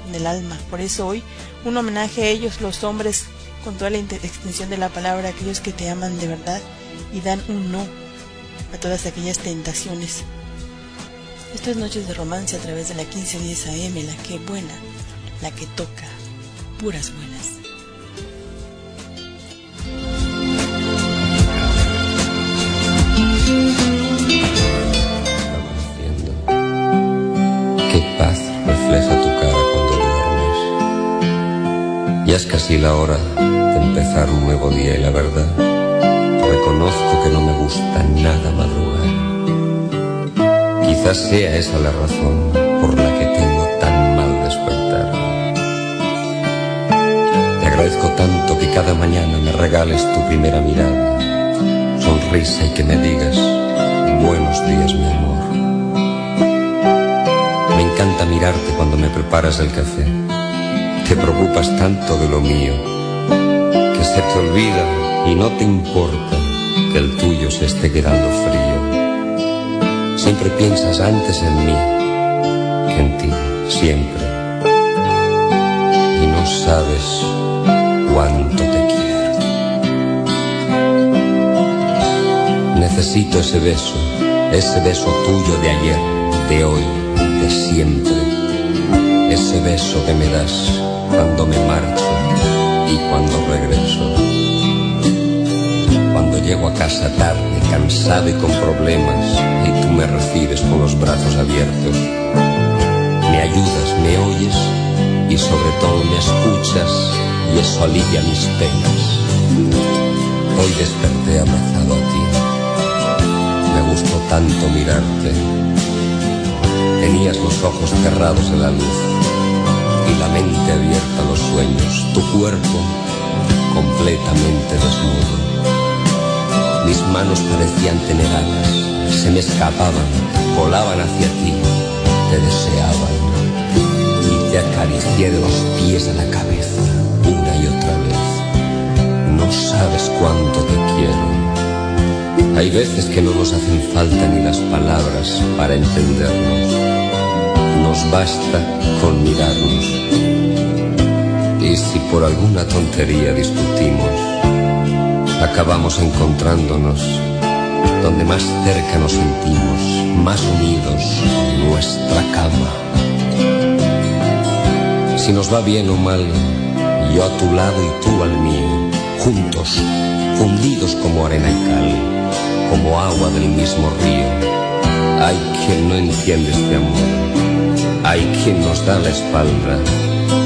en el alma. Por eso hoy, un homenaje a ellos, los hombres, con toda la extensión de la palabra, aquellos que te aman de verdad y dan un no a todas aquellas tentaciones. Esto es Noches de Romance a través de la 1510 AM, la que buena, la que toca, puras buenas. Casi la hora de empezar un nuevo día y la verdad, reconozco que no me gusta nada madrugar. Quizás sea esa la razón por la que tengo tan mal despertar. Te agradezco tanto que cada mañana me regales tu primera mirada, sonrisa y que me digas buenos días mi amor. Me encanta mirarte cuando me preparas el café. Te preocupas tanto de lo mío que se te olvida y no te importa que el tuyo se esté quedando frío. Siempre piensas antes en mí que en ti, siempre. Y no sabes cuánto te quiero. Necesito ese beso, ese beso tuyo de ayer, de hoy, de siempre. Ese beso que me das cuando me marcho y cuando regreso. Cuando llego a casa tarde, cansado y con problemas, y tú me recibes con los brazos abiertos. Me ayudas, me oyes y sobre todo me escuchas y eso alivia mis penas. Hoy desperté abrazado a ti. Me gustó tanto mirarte. Tenías los ojos cerrados en la luz la mente abierta a los sueños, tu cuerpo completamente desnudo. Mis manos parecían tener alas, se me escapaban, volaban hacia ti, te deseaban y te acaricié de los pies a la cabeza una y otra vez. No sabes cuánto te quiero. Hay veces que no nos hacen falta ni las palabras para entendernos. Basta con mirarnos. Y si por alguna tontería discutimos, acabamos encontrándonos donde más cerca nos sentimos, más unidos, nuestra cama. Si nos va bien o mal, yo a tu lado y tú al mío, juntos, fundidos como arena y cal, como agua del mismo río. Hay quien no entiende este amor, hay quien nos da la espalda,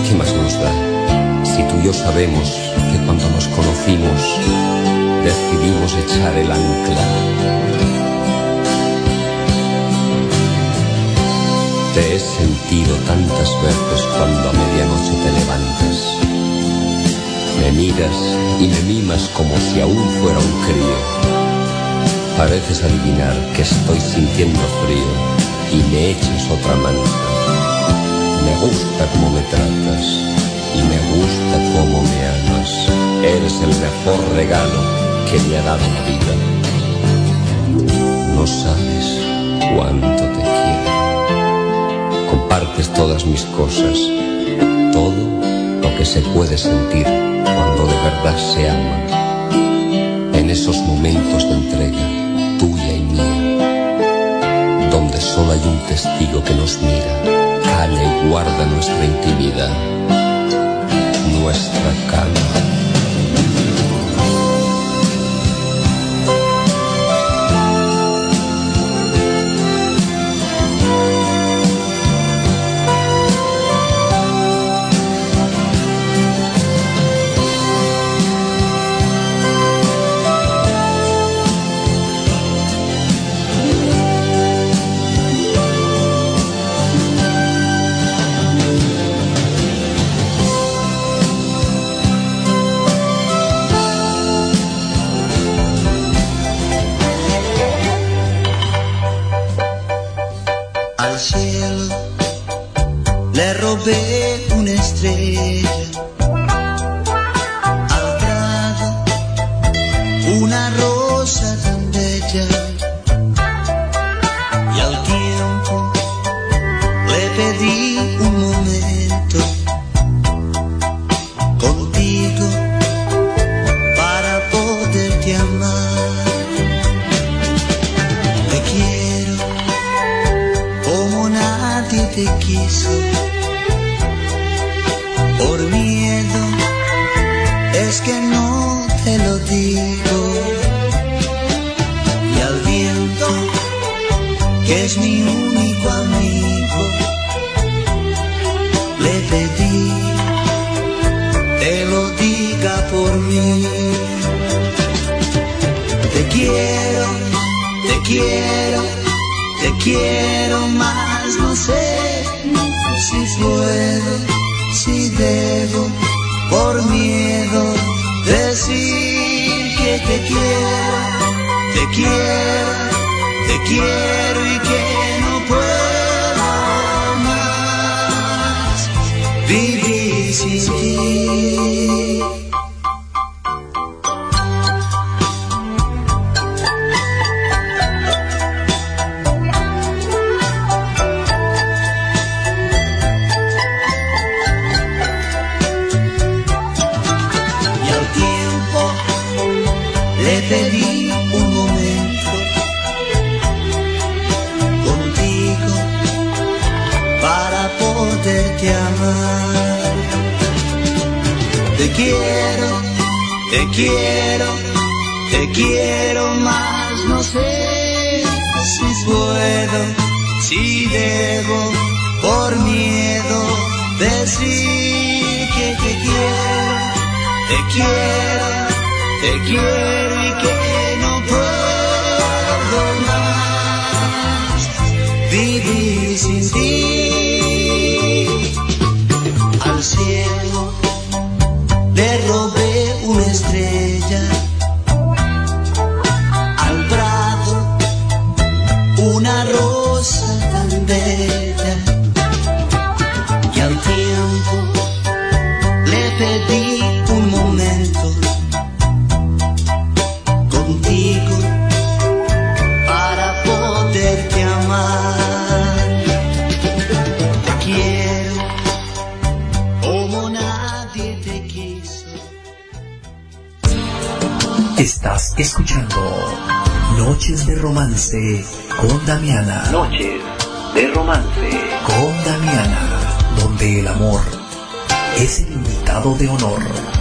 ¿qué más nos da? Si tú y yo sabemos que cuando nos conocimos decidimos echar el ancla. Te he sentido tantas veces cuando a medianoche te levantas. Me miras y me mimas como si aún fuera un crío. Pareces adivinar que estoy sintiendo frío y me echas otra manta. Me gusta cómo me tratas y me gusta cómo me amas. Eres el mejor regalo que me ha dado la vida. No sabes cuánto te quiero. Compartes todas mis cosas, todo lo que se puede sentir cuando de verdad se ama. En esos momentos de entrega, tuya y mía, donde solo hay un testigo que nos mira, y guarda nuestra intimidad, Noches de Romance con Damiana. Noches de Romance con Damiana, donde el amor es el invitado de honor.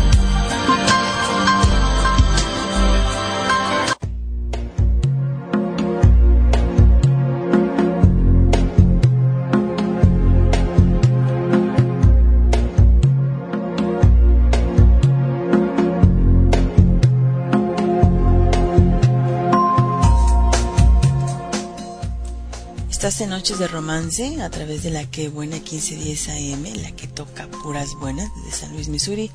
Noches de Romance a través de la que buena 1510 AM, la que toca puras buenas desde San Luis, Missouri.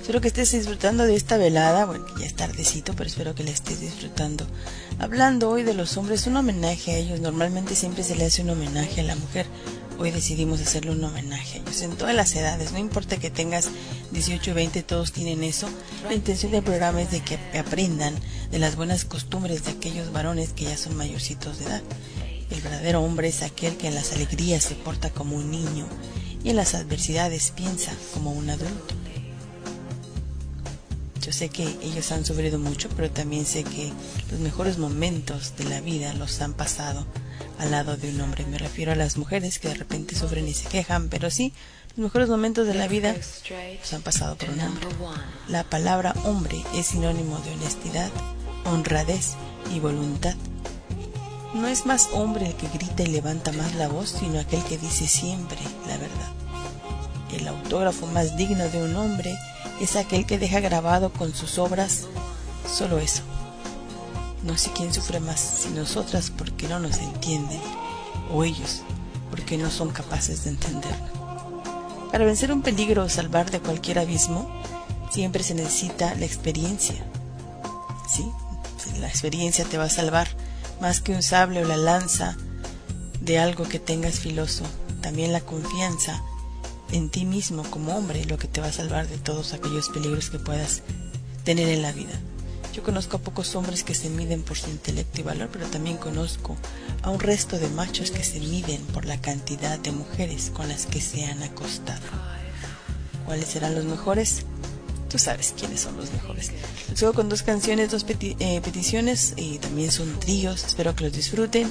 Espero que estés disfrutando de esta velada, bueno, ya es tardecito, pero espero que la estés disfrutando. Hablando hoy de los hombres, un homenaje a ellos. Normalmente siempre se le hace un homenaje a la mujer. Hoy decidimos hacerle un homenaje a ellos en todas las edades. No importa que tengas 18 o 20, todos tienen eso. La intención del programa es de que aprendan de las buenas costumbres de aquellos varones que ya son mayorcitos de edad. El verdadero hombre es aquel que en las alegrías se porta como un niño y en las adversidades piensa como un adulto. Yo sé que ellos han sufrido mucho, pero también sé que los mejores momentos de la vida los han pasado al lado de un hombre. Me refiero a las mujeres que de repente sufren y se quejan, pero sí, los mejores momentos de la vida los han pasado por un hombre. La palabra hombre es sinónimo de honestidad, honradez y voluntad. No es más hombre el que grita y levanta más la voz, sino aquel que dice siempre la verdad. El autógrafo más digno de un hombre es aquel que deja grabado con sus obras solo eso. No sé quién sufre más, si nosotras porque no nos entienden, o ellos porque no son capaces de entenderlo. Para vencer un peligro o salvar de cualquier abismo, siempre se necesita la experiencia. ¿Sí? La experiencia te va a salvar más que un sable o la lanza de algo que tengas filoso. También la confianza en ti mismo como hombre lo que te va a salvar de todos aquellos peligros que puedas tener en la vida. Yo conozco a pocos hombres que se miden por su intelecto y valor, pero también conozco a un resto de machos que se miden por la cantidad de mujeres con las que se han acostado. ¿Cuáles serán los mejores? Tú sabes quiénes son los mejores. Les juego con dos canciones, dos eh, peticiones y también son tríos. Espero que los disfruten.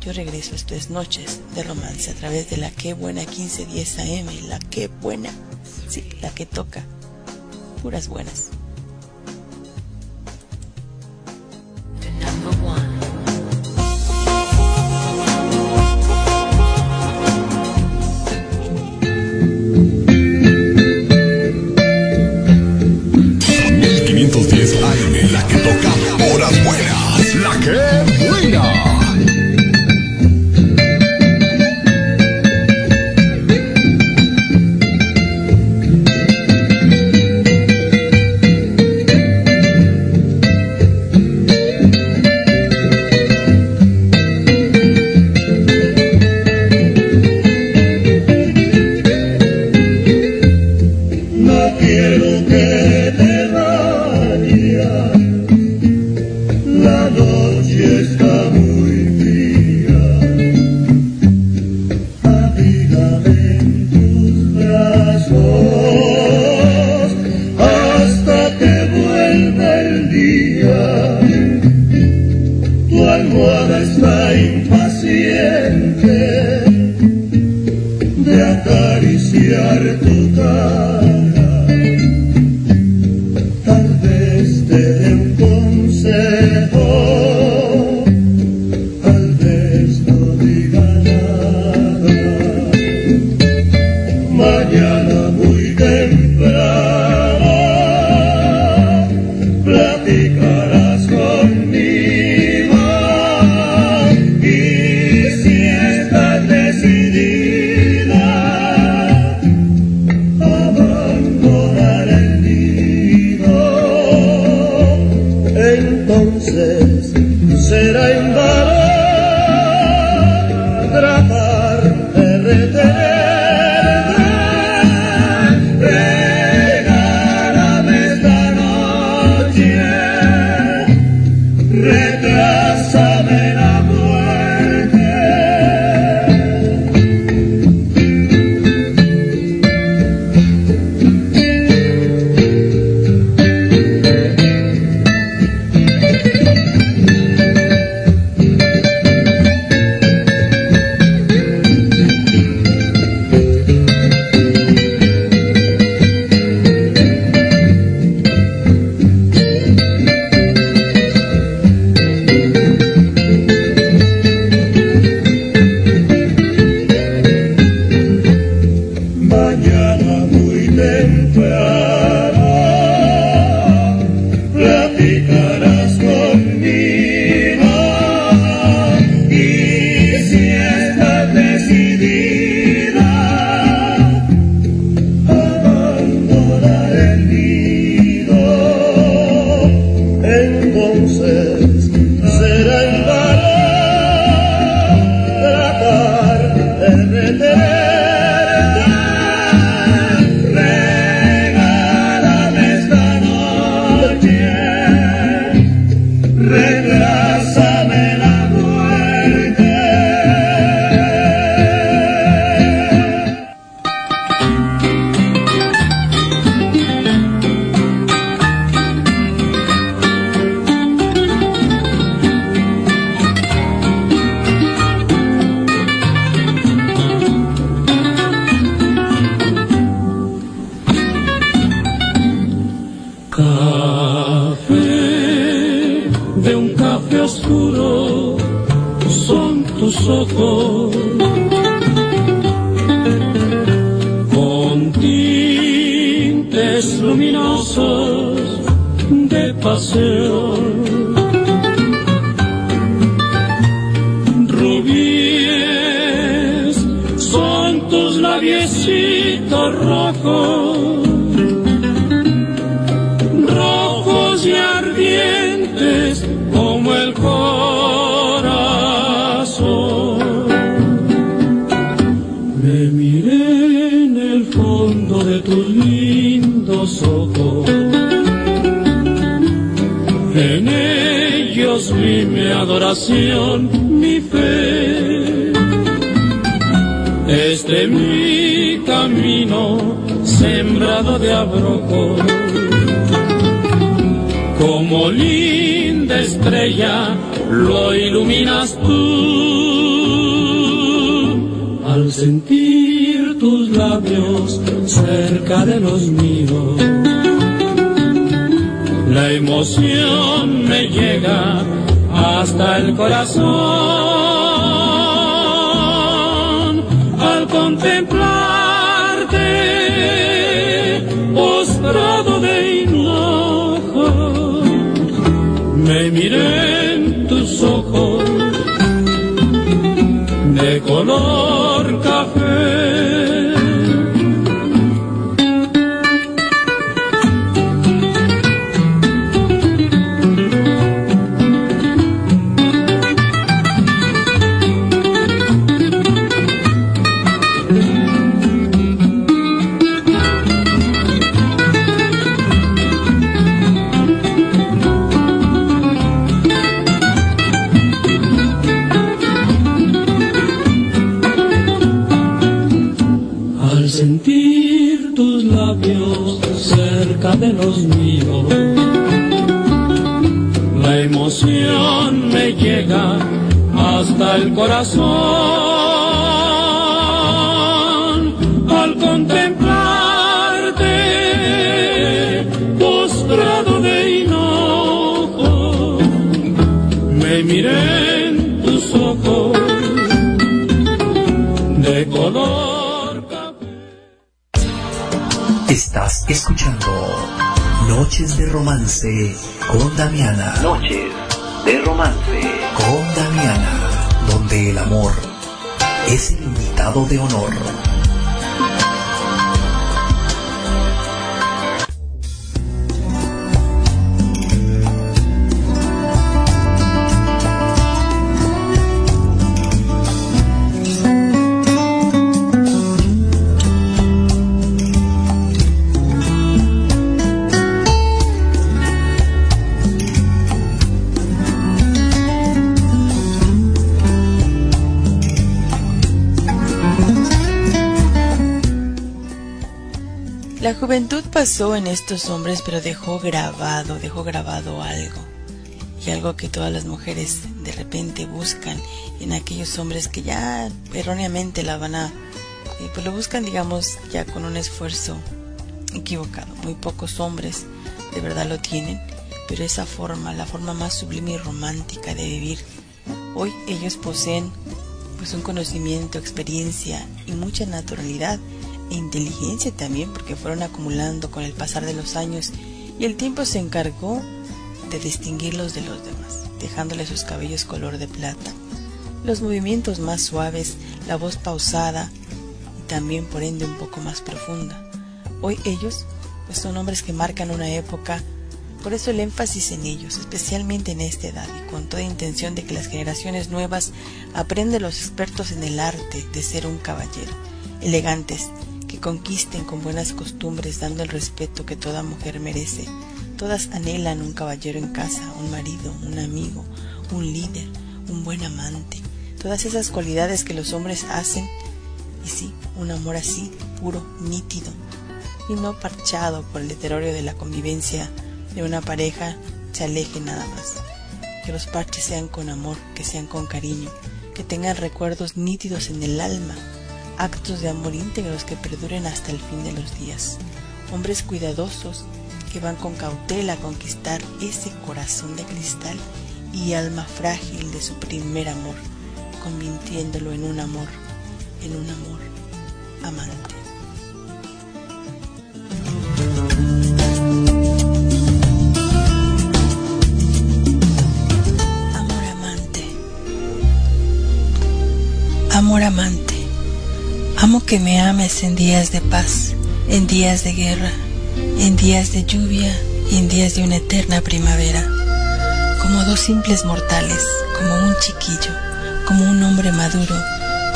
Yo regreso, esto es Noches de Romance a través de la que buena 1510 AM, la que buena, sí, la que toca, puras buenas. AM, la que toca horas buenas. La que ellos vi mi adoración, mi fe. Este mi camino sembrado de abrojos, como linda estrella lo iluminas tú. Al sentir tus labios cerca de los míos, la emoción me llega hasta el corazón al contemplarte postrado de enojo. Me miré en tus ojos de color llega hasta el corazón. Al contemplarte postrado de enojo, me miré en tus ojos de color. Estás escuchando Noches de Romance con Damiana. Noches es el invitado de honor. Pasó en estos hombres, pero dejó grabado, dejó grabado algo. Y algo que todas las mujeres de repente buscan en aquellos hombres que ya erróneamente la van a... eh, pues lo buscan, digamos, ya con un esfuerzo equivocado. Muy pocos hombres de verdad lo tienen, pero esa forma, la forma más sublime y romántica de vivir, hoy ellos poseen pues un conocimiento, experiencia y mucha naturalidad inteligencia también porque fueron acumulando con el pasar de los años y el tiempo se encargó de distinguirlos de los demás, dejándoles sus cabellos color de plata, los movimientos más suaves, la voz pausada y también por ende un poco más profunda. Hoy ellos pues son hombres que marcan una época, por eso el énfasis en ellos, especialmente en esta edad y con toda intención de que las generaciones nuevas aprendan los expertos en el arte de ser un caballero, elegantes, que conquisten con buenas costumbres dando el respeto que toda mujer merece. Todas anhelan un caballero en casa, un marido, un amigo, un líder, un buen amante. Todas esas cualidades que los hombres hacen y sí, un amor así, puro, nítido y no parchado por el deterioro de la convivencia de una pareja se aleje nada más. Que los parches sean con amor, que sean con cariño, que tengan recuerdos nítidos en el alma, actos de amor íntegros que perduren hasta el fin de los días. Hombres cuidadosos que van con cautela a conquistar ese corazón de cristal y alma frágil de su primer amor, convirtiéndolo en un amor, en un amor amante. Amo que me ames en días de paz, en días de guerra, en días de lluvia y en días de una eterna primavera. Como dos simples mortales, como un chiquillo, como un hombre maduro,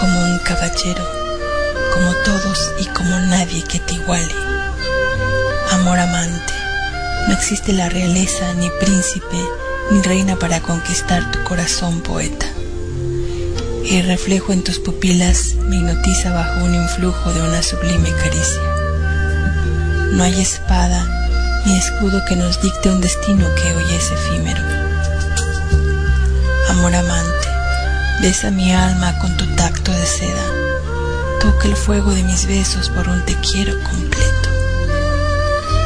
como un caballero, como todos y como nadie que te iguale. Amor amante. No existe la realeza, ni príncipe, mi reina para conquistar tu corazón, poeta. El reflejo en tus pupilas me hipnotiza bajo un influjo de una sublime caricia. No hay espada ni escudo que nos dicte un destino que hoy es efímero. Amor amante, besa mi alma con tu tacto de seda. Toca el fuego de mis besos por un te quiero completo.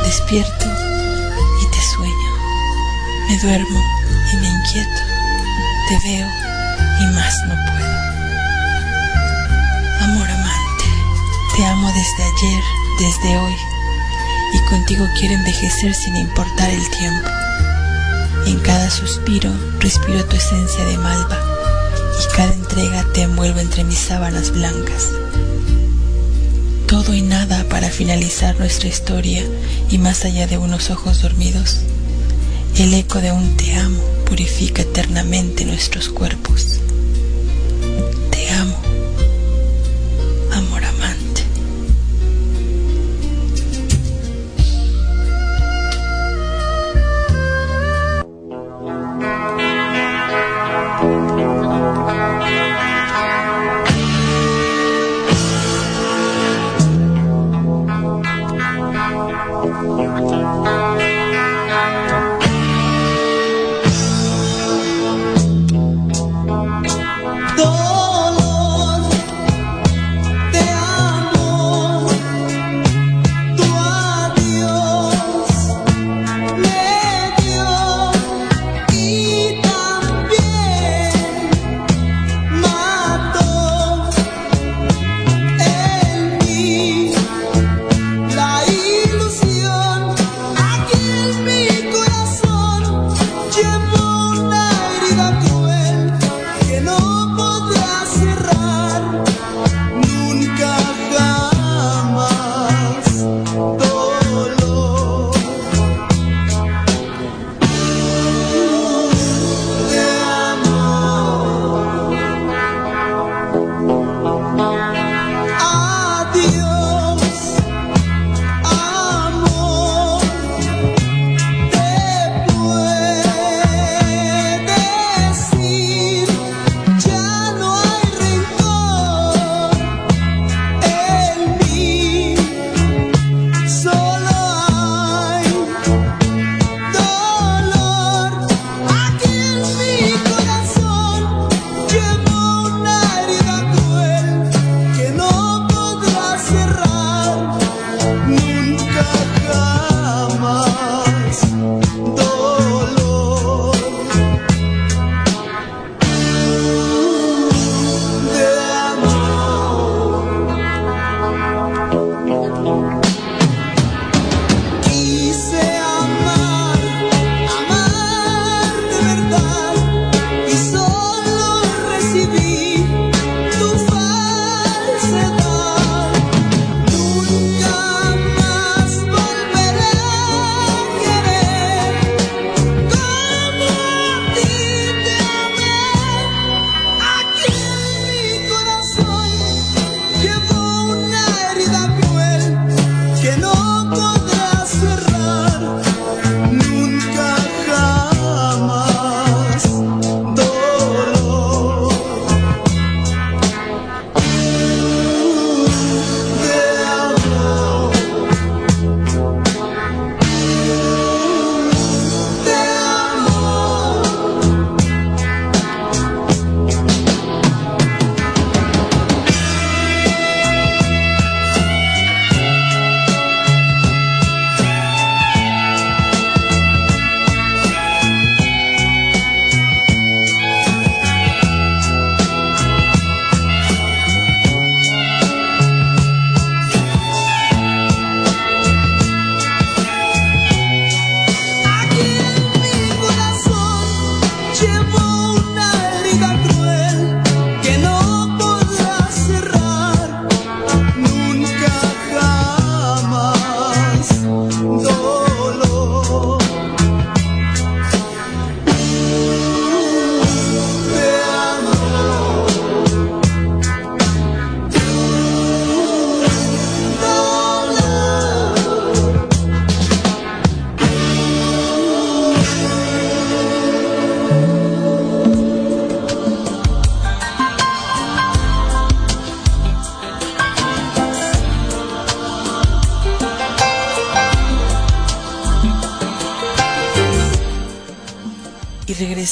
Despierto y te sueño. Me duermo y me inquieto. Te veo y más no puedo. Amor amante, te amo desde ayer, desde hoy, y contigo quiero envejecer sin importar el tiempo. En cada suspiro respiro tu esencia de malva, y cada entrega te envuelvo entre mis sábanas blancas. Todo y nada para finalizar nuestra historia y más allá de unos ojos dormidos. El eco de un te amo purifica eternamente nuestros cuerpos.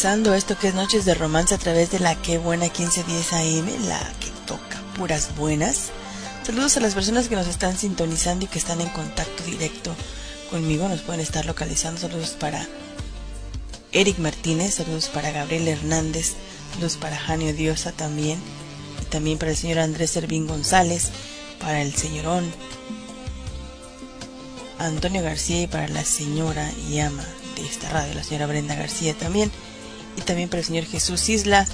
Esto que es Noches de Romance a través de la que buena 1510 AM, la que toca puras buenas. Saludos a las personas que nos están sintonizando y que están en contacto directo conmigo. Nos pueden estar localizando. Saludos para Eric Martínez, saludos para Gabriel Hernández, saludos para Janio Diosa también. Y también para el señor Andrés Servín González, para el señorón Antonio García y para la señora y ama de esta radio, la señora Brenda García también, también para el señor Jesús Isla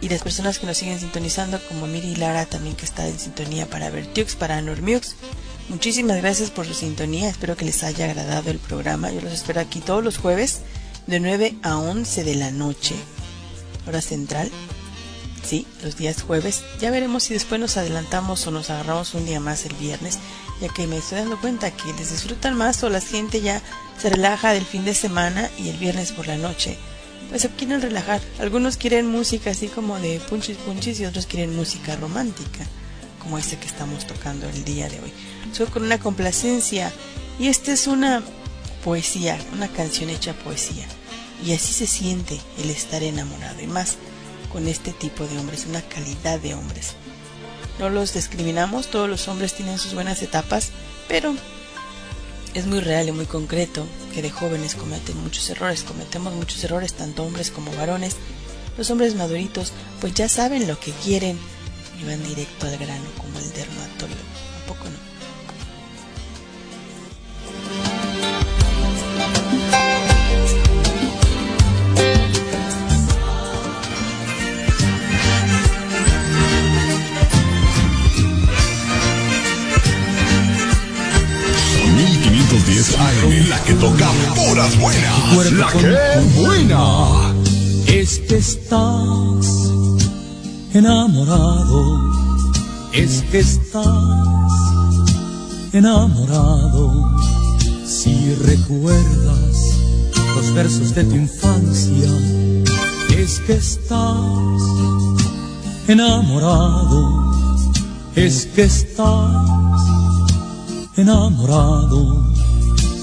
y las personas que nos siguen sintonizando como Miri Lara también que está en sintonía para Vertiux, para Normux. Muchísimas gracias por su sintonía, espero que les haya agradado el programa. Yo los espero aquí todos los jueves de 9 a 11 de la noche, hora central. Sí, los días jueves. Ya veremos si después nos adelantamos o nos agarramos un día más el viernes, ya que me estoy dando cuenta que les disfrutan más o la gente ya se relaja del fin de semana y el viernes por la noche. Pues se quieren relajar. Algunos quieren música así como de punchis punchis y otros quieren música romántica, como esta que estamos tocando el día de hoy. Soy con una complacencia y esta es una poesía, una canción hecha poesía. Y así se siente el estar enamorado y más con este tipo de hombres, una calidad de hombres. No los discriminamos, todos los hombres tienen sus buenas etapas, pero es muy real y muy concreto que de jóvenes cometen muchos errores, cometemos muchos errores, tanto hombres como varones. Los hombres maduritos pues ya saben lo que quieren y van directo al grano como el dermatólogo. 1510 AM, la que toca puras buenas. La que buena. Es que estás enamorado, es que estás enamorado. Si recuerdas los versos de tu infancia, es que estás enamorado, es que estás enamorado.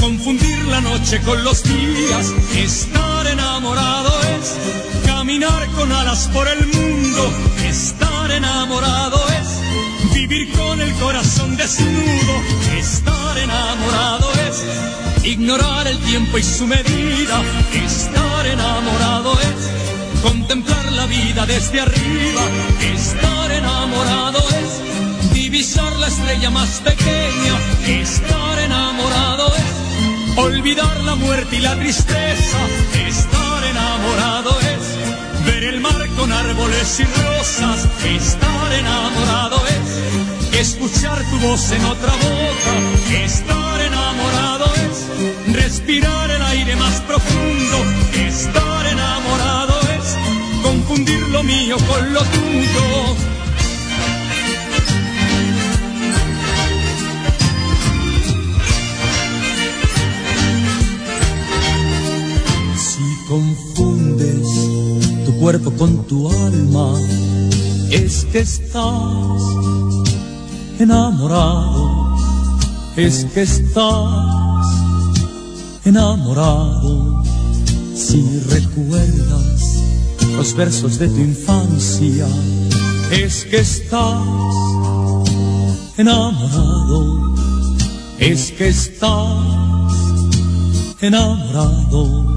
confundir la noche con los días. Estar enamorado es caminar con alas por el mundo. Estar enamorado es vivir con el corazón desnudo. Estar enamorado es ignorar el tiempo y su medida. Estar enamorado es contemplar la vida desde arriba. Estar enamorado es divisar la estrella más pequeña. Estar enamorado es olvidar la muerte y la tristeza. Estar enamorado es ver el mar con árboles y rosas. Estar enamorado es escuchar tu voz en otra boca. Estar enamorado es respirar el aire más profundo. Estar enamorado es confundir lo mío con lo tuyo. Confundes tu cuerpo con tu alma, es que estás enamorado, es que estás enamorado. Si recuerdas los versos de tu infancia, es que estás enamorado, es que estás enamorado.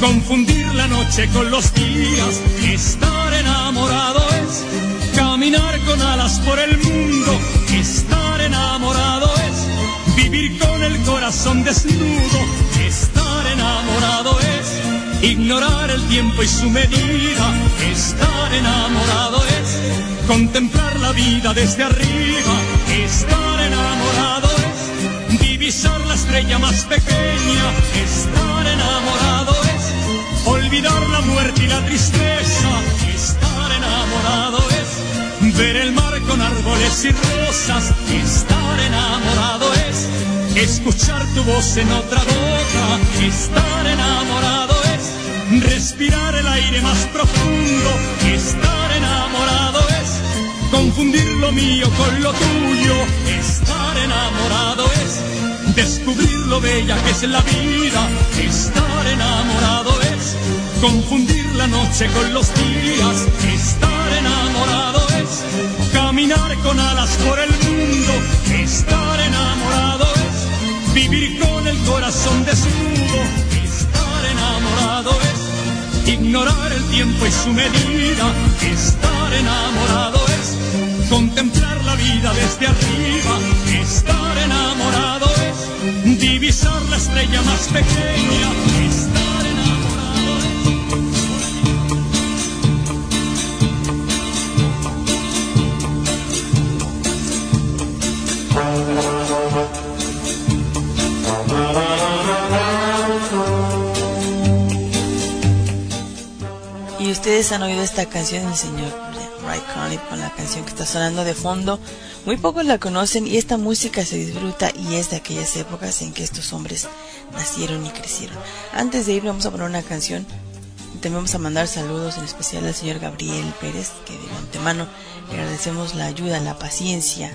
confundir la noche con los días. Estar enamorado es caminar con alas por el mundo. Estar enamorado es vivir con el corazón desnudo. Estar enamorado es ignorar el tiempo y su medida. Estar enamorado es contemplar la vida desde arriba. Estar enamorado es divisar la estrella más pequeña. Estar enamorado es olvidar la muerte y la tristeza. Estar enamorado es ver el mar con árboles y rosas. Estar enamorado es escuchar tu voz en otra boca. Estar enamorado es respirar el aire más profundo. Estar enamorado es confundir lo mío con lo tuyo. Estar enamorado es descubrir lo bella que es la vida. Estar enamorado es confundir la noche con los días. Estar enamorado es caminar con alas por el mundo. Estar enamorado es vivir con el corazón desnudo. Estar enamorado es ignorar el tiempo y su medida. Estar enamorado es contemplar la vida desde arriba. Estar enamorado es divisar la estrella más pequeña. Estar ustedes han oído esta canción del señor Ray Conniff con la canción que está sonando de fondo. Muy pocos la conocen y esta música se disfruta y es de aquellas épocas en que estos hombres nacieron y crecieron. Antes de ir vamos a poner una canción también vamos a mandar saludos en especial al señor Gabriel Pérez que de antemano le agradecemos la ayuda, la paciencia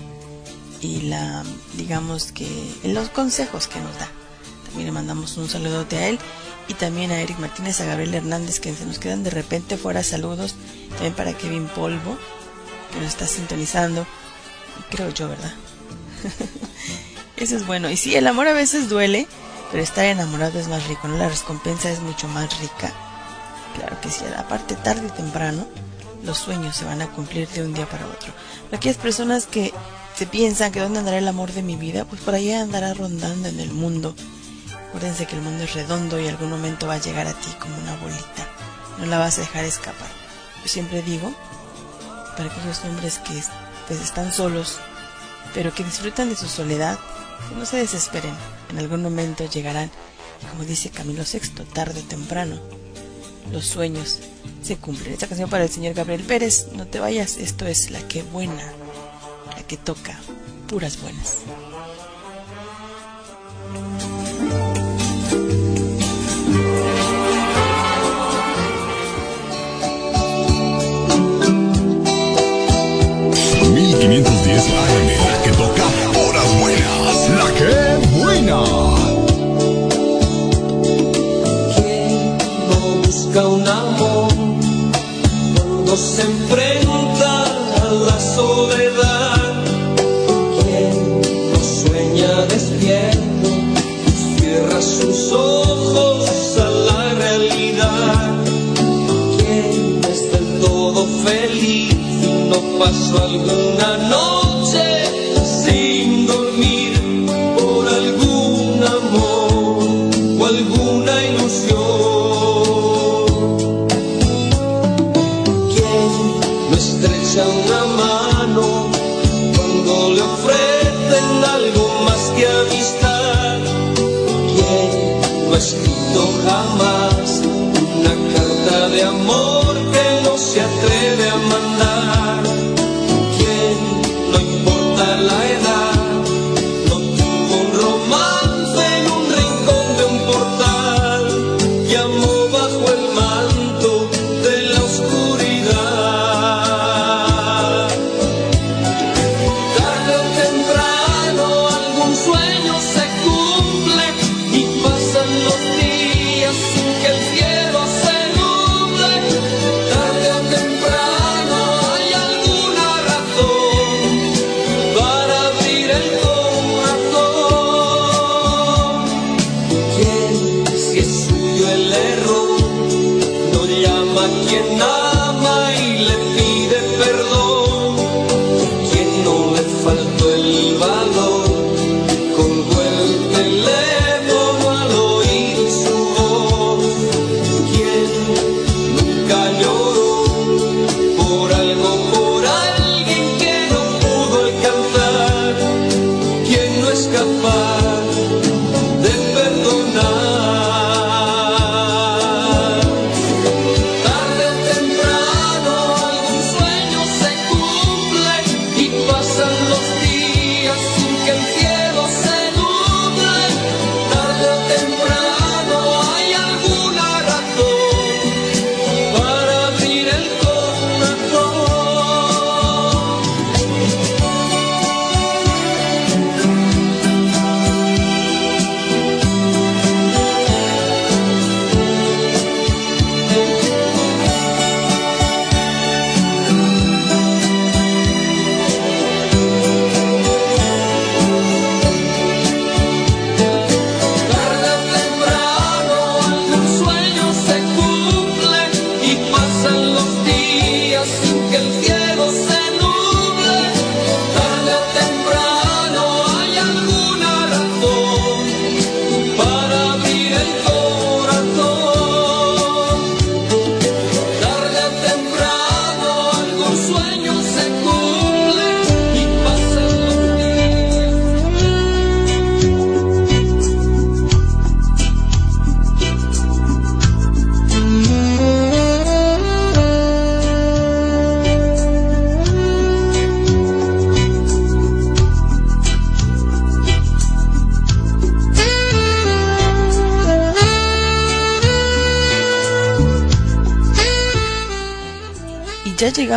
y la digamos que los consejos que nos da. También le mandamos un saludote a él y también a Eric Martínez, a Gabriel Hernández, que se nos quedan de repente fuera saludos. También para Kevin Polvo, que nos está sintonizando. Creo yo, ¿verdad? Eso es bueno. Y sí, el amor a veces duele, pero estar enamorado es más rico, ¿no? La recompensa es mucho más rica. Claro que sí, aparte tarde o temprano, los sueños se van a cumplir de un día para otro. Aquellas personas que se piensan que dónde andará el amor de mi vida, pues por ahí andará rondando en el mundo. Acuérdense que el mundo es redondo y algún momento va a llegar a ti como una bolita. No la vas a dejar escapar. Yo siempre digo, para aquellos hombres que pues están solos, pero que disfrutan de su soledad, que no se desesperen. En algún momento llegarán. Y como dice Camilo VI, tarde o temprano, los sueños se cumplen. Esta canción para el señor Gabriel Pérez, no te vayas, esto es la que buena, la que toca puras buenas. Se enfrenta a la soledad. Quien no sueña despierto, cierra sus ojos a la realidad. Quien es del todo feliz no pasó alguna noche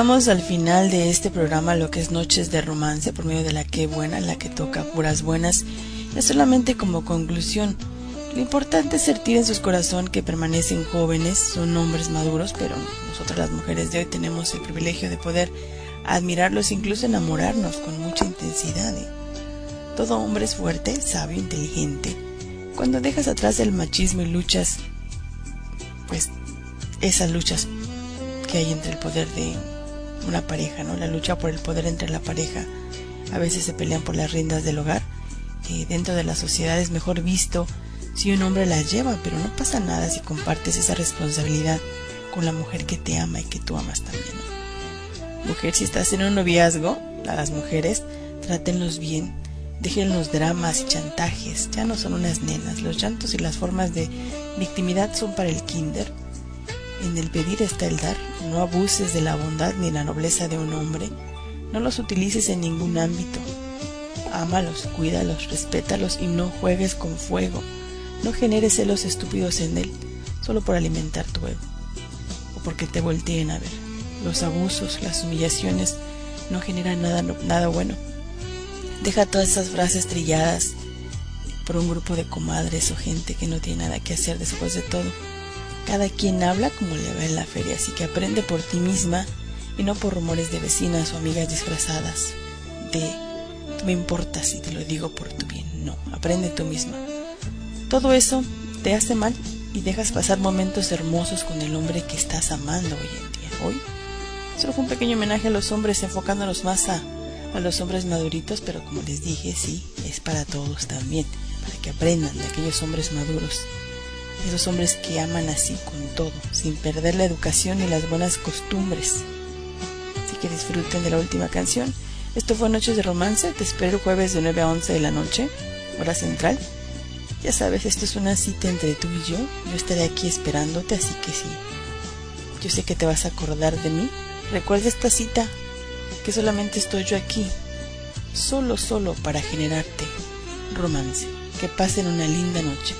llegamos al final de este programa, lo que es Noches de Romance, por medio de la que buena, la que toca puras buenas. Es solamente como conclusión. Lo importante es sentir en sus corazón que permanecen jóvenes, son hombres maduros, pero nosotras las mujeres de hoy tenemos el privilegio de poder admirarlos, incluso enamorarnos con mucha intensidad. ¿eh? Todo hombre es fuerte, sabio, inteligente. Cuando dejas atrás el machismo y luchas, pues esas luchas que hay entre el poder de una pareja, ¿no? La lucha por el poder entre la pareja. A veces se pelean por las riendas del hogar. Y dentro de la sociedad es mejor visto si un hombre las lleva, pero no pasa nada si compartes esa responsabilidad con la mujer que te ama y que tú amas también. Mujer, si estás en un noviazgo, a las mujeres, trátenlos bien, dejen los dramas y chantajes, ya no son unas nenas, los llantos y las formas de victimidad son para el kinder. En el pedir está el dar, no abuses de la bondad ni la nobleza de un hombre, no los utilices en ningún ámbito. Ámalos, cuídalos, respétalos y no juegues con fuego. No generes celos estúpidos en él solo por alimentar tu ego o porque te volteen a ver. Los abusos, las humillaciones no generan nada, nada bueno. Deja todas esas frases trilladas por un grupo de comadres o gente que no tiene nada que hacer después de todo. Cada quien habla como le va en la feria, así que aprende por ti misma y no por rumores de vecinas o amigas disfrazadas de tú me importas si te lo digo por tu bien. No, aprende tú misma. Todo eso te hace mal y dejas pasar momentos hermosos con el hombre que estás amando hoy en día. Hoy solo fue un pequeño homenaje a los hombres enfocándonos más a, a los hombres maduritos, pero como les dije, sí, es para todos también, para que aprendan de aquellos hombres maduros, esos hombres que aman así con todo, sin perder la educación y las buenas costumbres. Así que disfruten de la última canción. Esto fue Noches de Romance, te espero jueves de 9 a 11 de la noche, hora central. Ya sabes, esto es una cita entre tú y yo. Yo estaré aquí esperándote, así que sí. Yo sé que te vas a acordar de mí. Recuerda esta cita, que solamente estoy yo aquí, solo, solo para generarte romance. Que pasen una linda noche.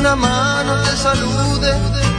Una mano te salude,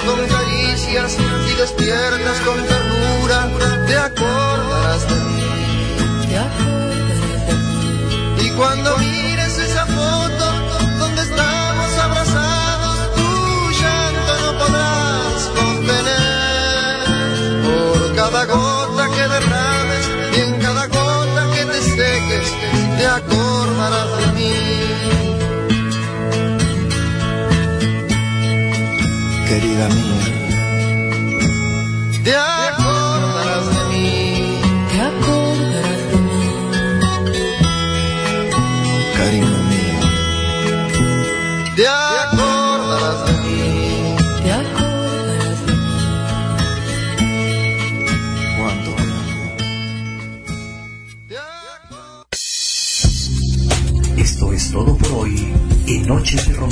con caricias y despiertas con ternura, te acordarás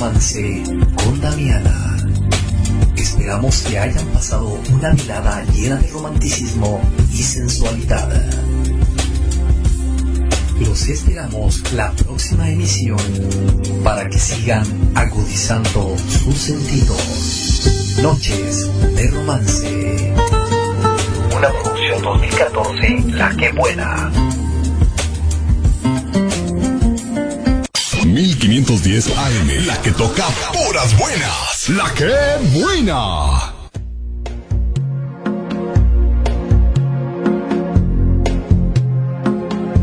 Romance con Damiana. Esperamos que hayan pasado una velada llena de romanticismo y sensualidad. Los esperamos la próxima emisión para que sigan agudizando sus sentidos. Noches de Romance. Una producción 2014, La Que Buena. 1510 AM, la que toca puras buenas. La que buena.